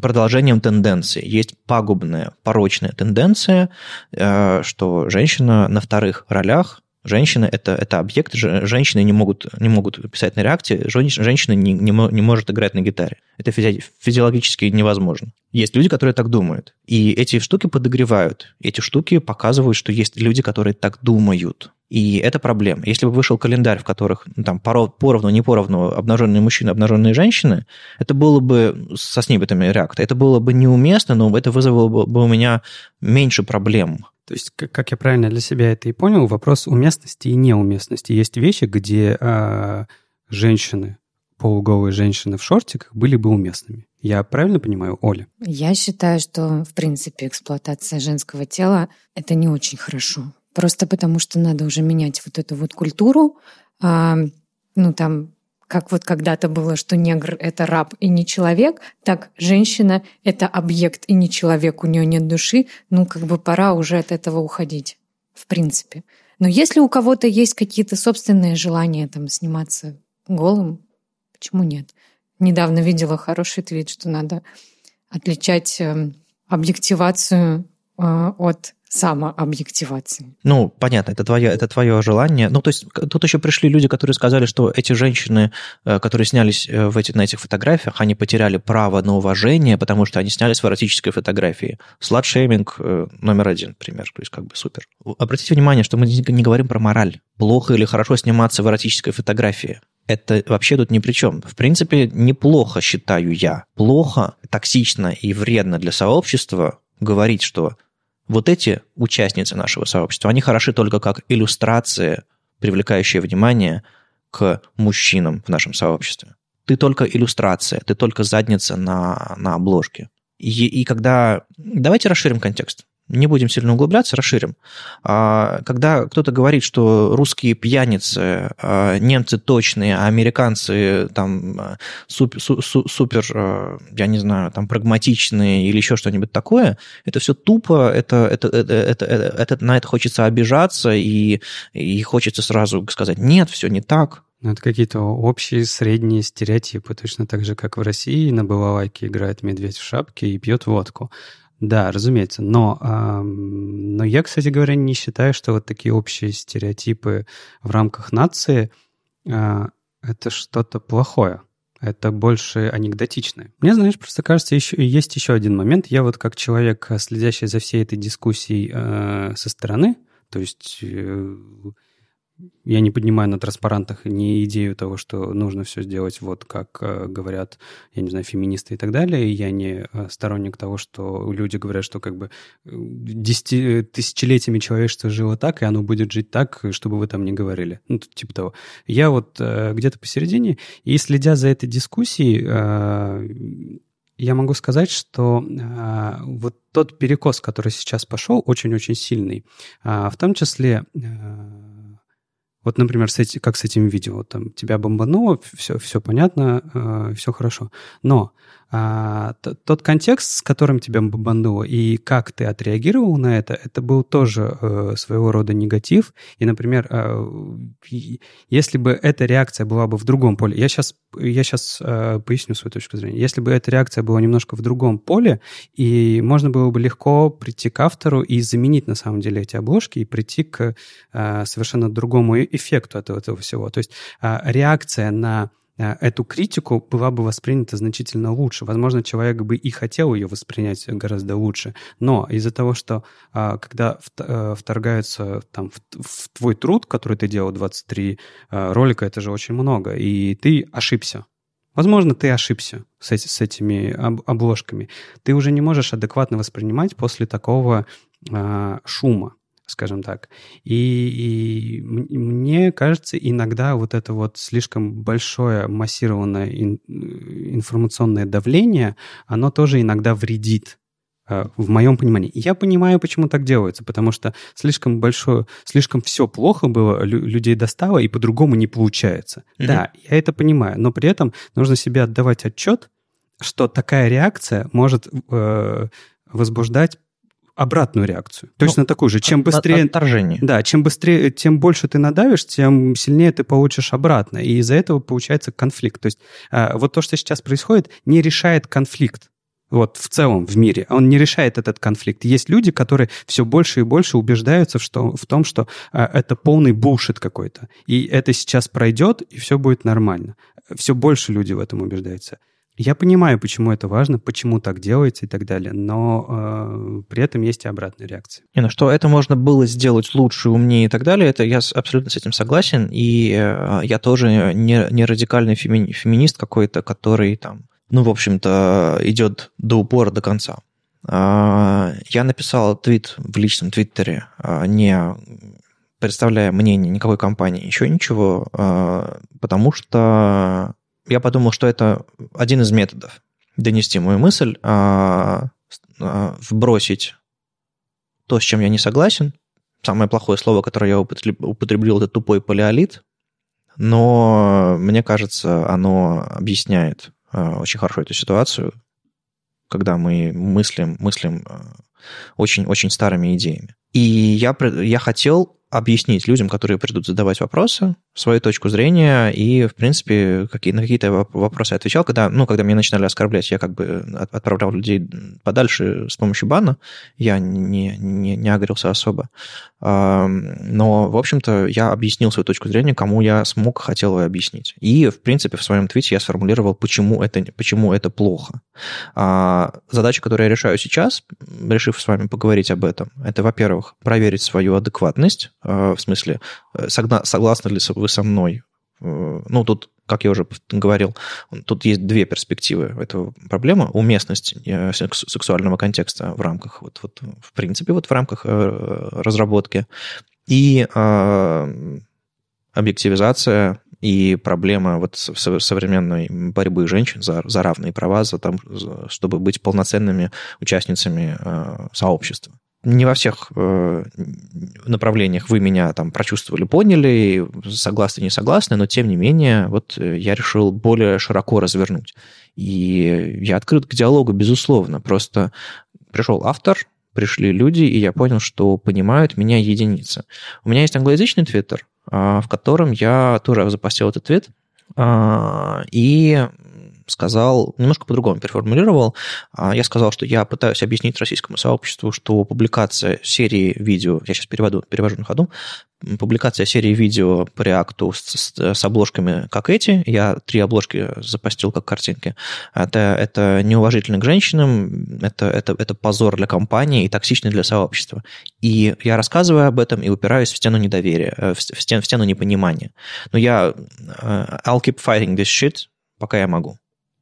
продолжением тенденции. Есть пагубная, порочная тенденция, э, что женщина на вторых ролях Женщины это, это объект, женщины не могут, не могут писать на реакте, женщина не, не, не может играть на гитаре. Это физи физиологически невозможно. Есть люди, которые так думают. И эти штуки подогревают. Эти штуки показывают, что есть люди, которые так думают. И это проблема. Если бы вышел календарь, в которых ну, там поровну, не поровну обнаженные мужчины, обнаженные женщины, это было бы со сниппетами реакта. Это было бы неуместно, но это вызвало бы у меня меньше проблем. То есть, как я правильно для себя это и понял, вопрос уместности и неуместности. Есть вещи, где э, женщины, полуголые женщины в шортиках были бы уместными. Я правильно понимаю, Оля? Я считаю, что, в принципе, эксплуатация женского тела — это не очень хорошо. Просто потому, что надо уже менять вот эту вот культуру. А, ну, там, как вот когда-то было, что негр — это раб и не человек, так женщина — это объект и не человек, у нее нет души, ну, как бы пора уже от этого уходить, в принципе. Но если у кого-то есть какие-то собственные желания там сниматься голым, почему нет? Недавно видела хороший твит, что надо отличать эм, объективацию э, от самообъективации. Ну, понятно, это твое, это твое желание. Ну, то есть тут еще пришли люди, которые сказали, что эти женщины, э, которые снялись э, в эти, на этих фотографиях, они потеряли право на уважение, потому что они снялись в эротической фотографии. Сладшейминг э, номер один, пример, то есть как бы супер. Обратите внимание, что мы не говорим про мораль. Плохо или хорошо сниматься в эротической фотографии это вообще тут ни при чем. В принципе, неплохо, считаю я. Плохо, токсично и вредно для сообщества говорить, что вот эти участницы нашего сообщества, они хороши только как иллюстрация, привлекающая внимание к мужчинам в нашем сообществе. Ты только иллюстрация, ты только задница на, на обложке. И, и когда... Давайте расширим контекст не будем сильно углубляться, расширим. А, когда кто-то говорит, что русские пьяницы, а, немцы точные, а американцы там супер, супер, я не знаю, там прагматичные или еще что-нибудь такое, это все тупо, это, это, это, это, это, на это хочется обижаться и, и хочется сразу сказать, нет, все не так, ну, это какие-то общие средние стереотипы, точно так же, как в России на балалайке играет медведь в шапке и пьет водку. Да, разумеется. Но, э, но я, кстати говоря, не считаю, что вот такие общие стереотипы в рамках нации э, это что-то плохое. Это больше анекдотичное. Мне, знаешь, просто кажется, еще, есть еще один момент. Я вот как человек, следящий за всей этой дискуссией э, со стороны, то есть э, я не поднимаю на транспарантах ни идею того, что нужно все сделать вот как э, говорят, я не знаю, феминисты и так далее. Я не э, сторонник того, что люди говорят, что как бы э, десяти, тысячелетиями человечество жило так, и оно будет жить так, чтобы вы там не говорили. Ну, типа того. Я вот где-то посередине, и следя за этой дискуссией, я могу сказать, что вот тот перекос, который сейчас пошел, очень-очень сильный. Э, в том числе вот, например, с эти, как с этим видео, там тебя бомбануло, все, все понятно, э, все хорошо. Но а, тот контекст, с которым тебя бомбануло, и как ты отреагировал на это, это был тоже э, своего рода негатив. И, например, э, если бы эта реакция была бы в другом поле, я сейчас, я сейчас э, поясню свою точку зрения, если бы эта реакция была немножко в другом поле, и можно было бы легко прийти к автору и заменить на самом деле эти обложки и прийти к э, совершенно другому эффекту от этого всего. То есть э, реакция на эту критику была бы воспринята значительно лучше. Возможно, человек бы и хотел ее воспринять гораздо лучше. Но из-за того, что а, когда э, вторгаются там, в твой труд, который ты делал 23 э, ролика, это же очень много, и ты ошибся. Возможно, ты ошибся с, эти, с этими обложками. Ты уже не можешь адекватно воспринимать после такого э, шума скажем так. И, и мне кажется, иногда вот это вот слишком большое массированное ин, информационное давление, оно тоже иногда вредит э, в моем понимании. И я понимаю, почему так делается, потому что слишком большое, слишком все плохо было, людей достало, и по-другому не получается. Mm-hmm. Да, я это понимаю, но при этом нужно себе отдавать отчет, что такая реакция может э, возбуждать обратную реакцию. Точно ну, такую же. Чем быстрее... Отторжение. Да, чем быстрее, тем больше ты надавишь, тем сильнее ты получишь обратно. И из-за этого получается конфликт. То есть а, вот то, что сейчас происходит, не решает конфликт. Вот в целом в мире. Он не решает этот конфликт. Есть люди, которые все больше и больше убеждаются в, что, в том, что а, это полный булшит какой-то. И это сейчас пройдет, и все будет нормально. Все больше люди в этом убеждаются. Я понимаю, почему это важно, почему так делается и так далее, но э, при этом есть и обратная реакция. Не, ну что это можно было сделать лучше, умнее и так далее, это я абсолютно с этим согласен, и э, я тоже не, не радикальный феми, феминист какой-то, который там, ну, в общем-то, идет до упора, до конца. Э, я написал твит в личном твиттере, э, не представляя мнение никакой компании, еще ничего, э, потому что я подумал, что это один из методов донести мою мысль, а, а, вбросить то, с чем я не согласен. Самое плохое слово, которое я употребил, это тупой палеолит, но мне кажется, оно объясняет а, очень хорошо эту ситуацию, когда мы мыслим, мыслим очень-очень старыми идеями. И я, я хотел объяснить людям, которые придут задавать вопросы, свою точку зрения, и, в принципе, какие, на какие-то вопросы отвечал. Когда, ну, когда меня начинали оскорблять, я как бы отправлял людей подальше с помощью бана, я не, не, не агрился особо. Но, в общем-то, я объяснил свою точку зрения, кому я смог, хотел объяснить. И, в принципе, в своем твите я сформулировал, почему это, почему это плохо. А, задача, которую я решаю сейчас, решив с вами поговорить об этом, это, во-первых, проверить свою адекватность, а, в смысле, э, согласны ли вы со мной э, ну, тут, как я уже говорил, тут есть две перспективы этого проблемы. Уместность э, сексуального контекста в рамках, вот, вот в принципе, вот в рамках разработки и объективизация и проблема вот современной борьбы женщин за, за равные права, за там, чтобы быть полноценными участницами сообщества не во всех э, направлениях вы меня там прочувствовали, поняли, согласны, не согласны, но тем не менее, вот э, я решил более широко развернуть. И я открыт к диалогу, безусловно. Просто пришел автор, пришли люди, и я понял, что понимают меня единицы. У меня есть англоязычный твиттер, а, в котором я тоже запостил этот твит, а, и сказал, немножко по-другому переформулировал. А, я сказал, что я пытаюсь объяснить российскому сообществу, что публикация серии видео, я сейчас переводу, перевожу на ходу, публикация серии видео по реакту с, с, с обложками, как эти, я три обложки запостил как картинки, это, это неуважительно к женщинам, это, это, это позор для компании и токсично для сообщества. И я рассказываю об этом и упираюсь в стену недоверия, э, в, стену, в стену непонимания. Но я э, I'll keep fighting this shit, пока я могу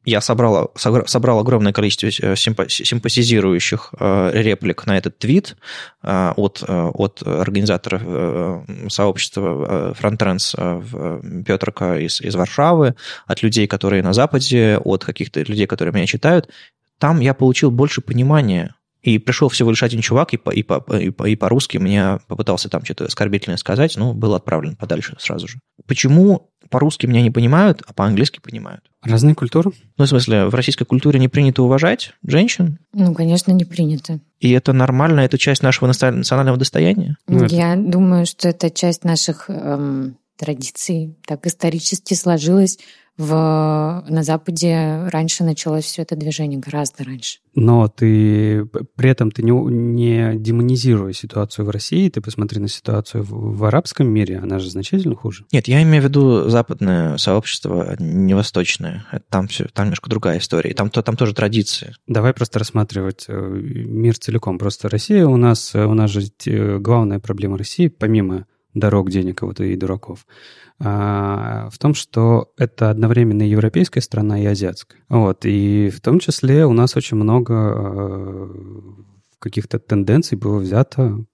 я собрал, собрал огромное количество э, симпатизирующих э, реплик на этот твит э, от, от организаторов сообщества Frontends Петрка из, из Варшавы, от людей, которые на Западе, от каких-то людей, которые меня читают. Там я получил больше понимания и пришел всего лишь один чувак, и, по, и, по, и, по, и по-русски мне попытался там что-то оскорбительное сказать, ну, был отправлен подальше сразу же. Почему по-русски меня не понимают, а по-английски понимают. Разные культуры? Ну, в смысле, в российской культуре не принято уважать женщин? Ну, конечно, не принято. И это нормально, это часть нашего национального достояния? Ну, Я это... думаю, что это часть наших эм, традиций. Так исторически сложилось в, на Западе раньше началось все это движение, гораздо раньше. Но ты при этом ты не, не демонизируя ситуацию в России, ты посмотри на ситуацию в, в арабском мире, она же значительно хуже. Нет, я имею в виду западное сообщество, не восточное. Там все, там немножко другая история. Там, то, там тоже традиции. Давай просто рассматривать э, мир целиком. Просто Россия у нас, у нас же главная проблема России, помимо дорог, денег вот и дураков, а, в том, что это одновременно европейская страна и азиатская. Вот, и в том числе у нас очень много а, каких-то тенденций было взято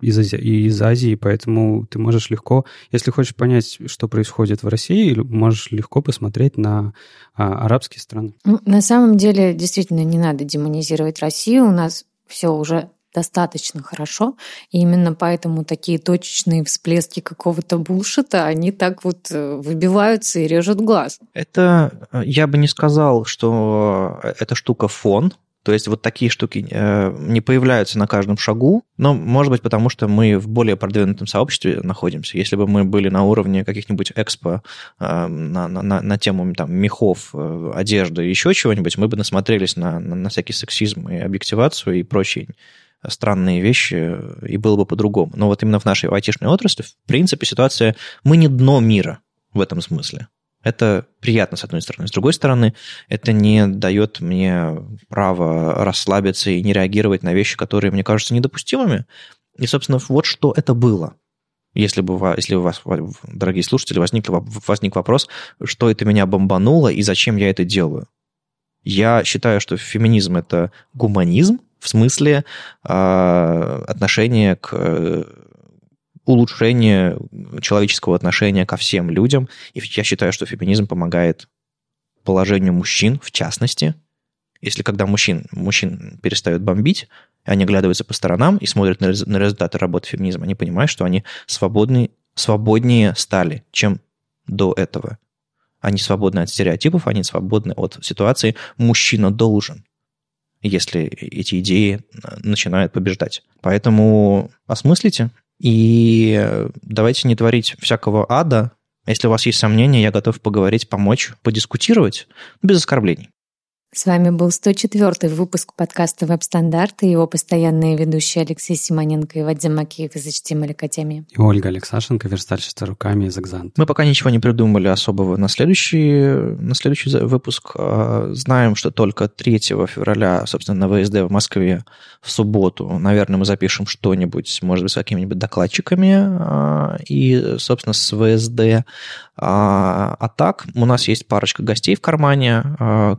из, Ази... из Азии, поэтому ты можешь легко, если хочешь понять, что происходит в России, можешь легко посмотреть на а, арабские страны. Ну, на самом деле, действительно, не надо демонизировать Россию. У нас все уже достаточно хорошо. И именно поэтому такие точечные всплески какого-то булшита, они так вот э, выбиваются и режут глаз. Это, э, я бы не сказал, что э, эта штука фон, то есть вот такие штуки не появляются на каждом шагу, но, может быть, потому что мы в более продвинутом сообществе находимся. Если бы мы были на уровне каких-нибудь экспо на, на, на, на тему там, мехов, одежды и еще чего-нибудь, мы бы насмотрелись на, на, на всякий сексизм и объективацию и прочие странные вещи, и было бы по-другому. Но вот именно в нашей айтишной отрасли, в принципе, ситуация... Мы не дно мира в этом смысле. Это приятно, с одной стороны. С другой стороны, это не дает мне права расслабиться и не реагировать на вещи, которые мне кажутся недопустимыми. И, собственно, вот что это было. Если бы если у вас, дорогие слушатели, возник, возник вопрос, что это меня бомбануло и зачем я это делаю. Я считаю, что феминизм – это гуманизм, в смысле э, отношения к улучшению человеческого отношения ко всем людям. И я считаю, что феминизм помогает положению мужчин, в частности. Если когда мужчин, мужчин перестают бомбить, они оглядываются по сторонам и смотрят на, на результаты работы феминизма, они понимают, что они свободны, свободнее стали, чем до этого. Они свободны от стереотипов, они свободны от ситуации «мужчина должен» если эти идеи э, начинают побеждать. Поэтому осмыслите и давайте не творить всякого ада. Если у вас есть сомнения, я готов поговорить, помочь, подискутировать без оскорблений. С вами был 104-й выпуск подкаста «Веб-стандарты» и его постоянные ведущие Алексей Симоненко и Вадим Макеев из HTML Академии. И Ольга Алексашенко, верстальщица руками из Экзант. Мы пока ничего не придумали особого на следующий, на следующий выпуск. А, знаем, что только 3 февраля, собственно, на ВСД в Москве в субботу, наверное, мы запишем что-нибудь, может быть, с какими-нибудь докладчиками а, и, собственно, с ВСД. А, а так, у нас есть парочка гостей в кармане,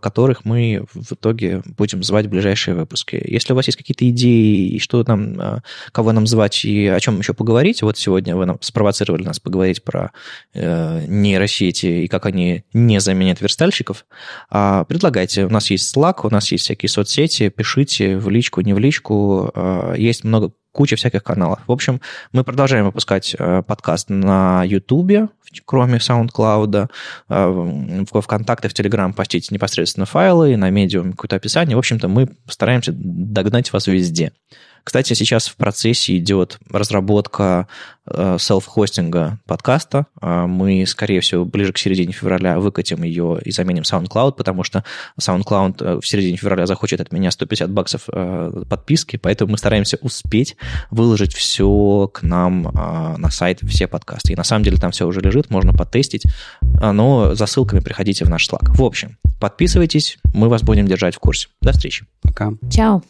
которых мы в итоге будем звать в ближайшие выпуски. Если у вас есть какие-то идеи, и что нам, а, кого нам звать и о чем еще поговорить, вот сегодня вы нам спровоцировали нас поговорить про э, нейросети и как они не заменят верстальщиков, э, предлагайте. У нас есть Slack, у нас есть всякие соцсети, пишите в личку, не в личку. Э, есть много куча всяких каналов. В общем, мы продолжаем выпускать э, подкаст на YouTube, кроме SoundCloud, э, в ВКонтакте, в Telegram постить непосредственно файлы, на Medium какое-то описание. В общем-то, мы стараемся догнать вас везде. Кстати, сейчас в процессе идет разработка э, селф-хостинга подкаста. Э, мы, скорее всего, ближе к середине февраля выкатим ее и заменим SoundCloud, потому что SoundCloud э, в середине февраля захочет от меня 150 баксов подписки, поэтому мы стараемся успеть выложить все к нам на сайт, все подкасты. И на самом деле там все уже лежит, можно потестить, но за ссылками приходите в наш Slack. В общем, подписывайтесь, мы вас будем держать в курсе. До встречи. Пока. Чао.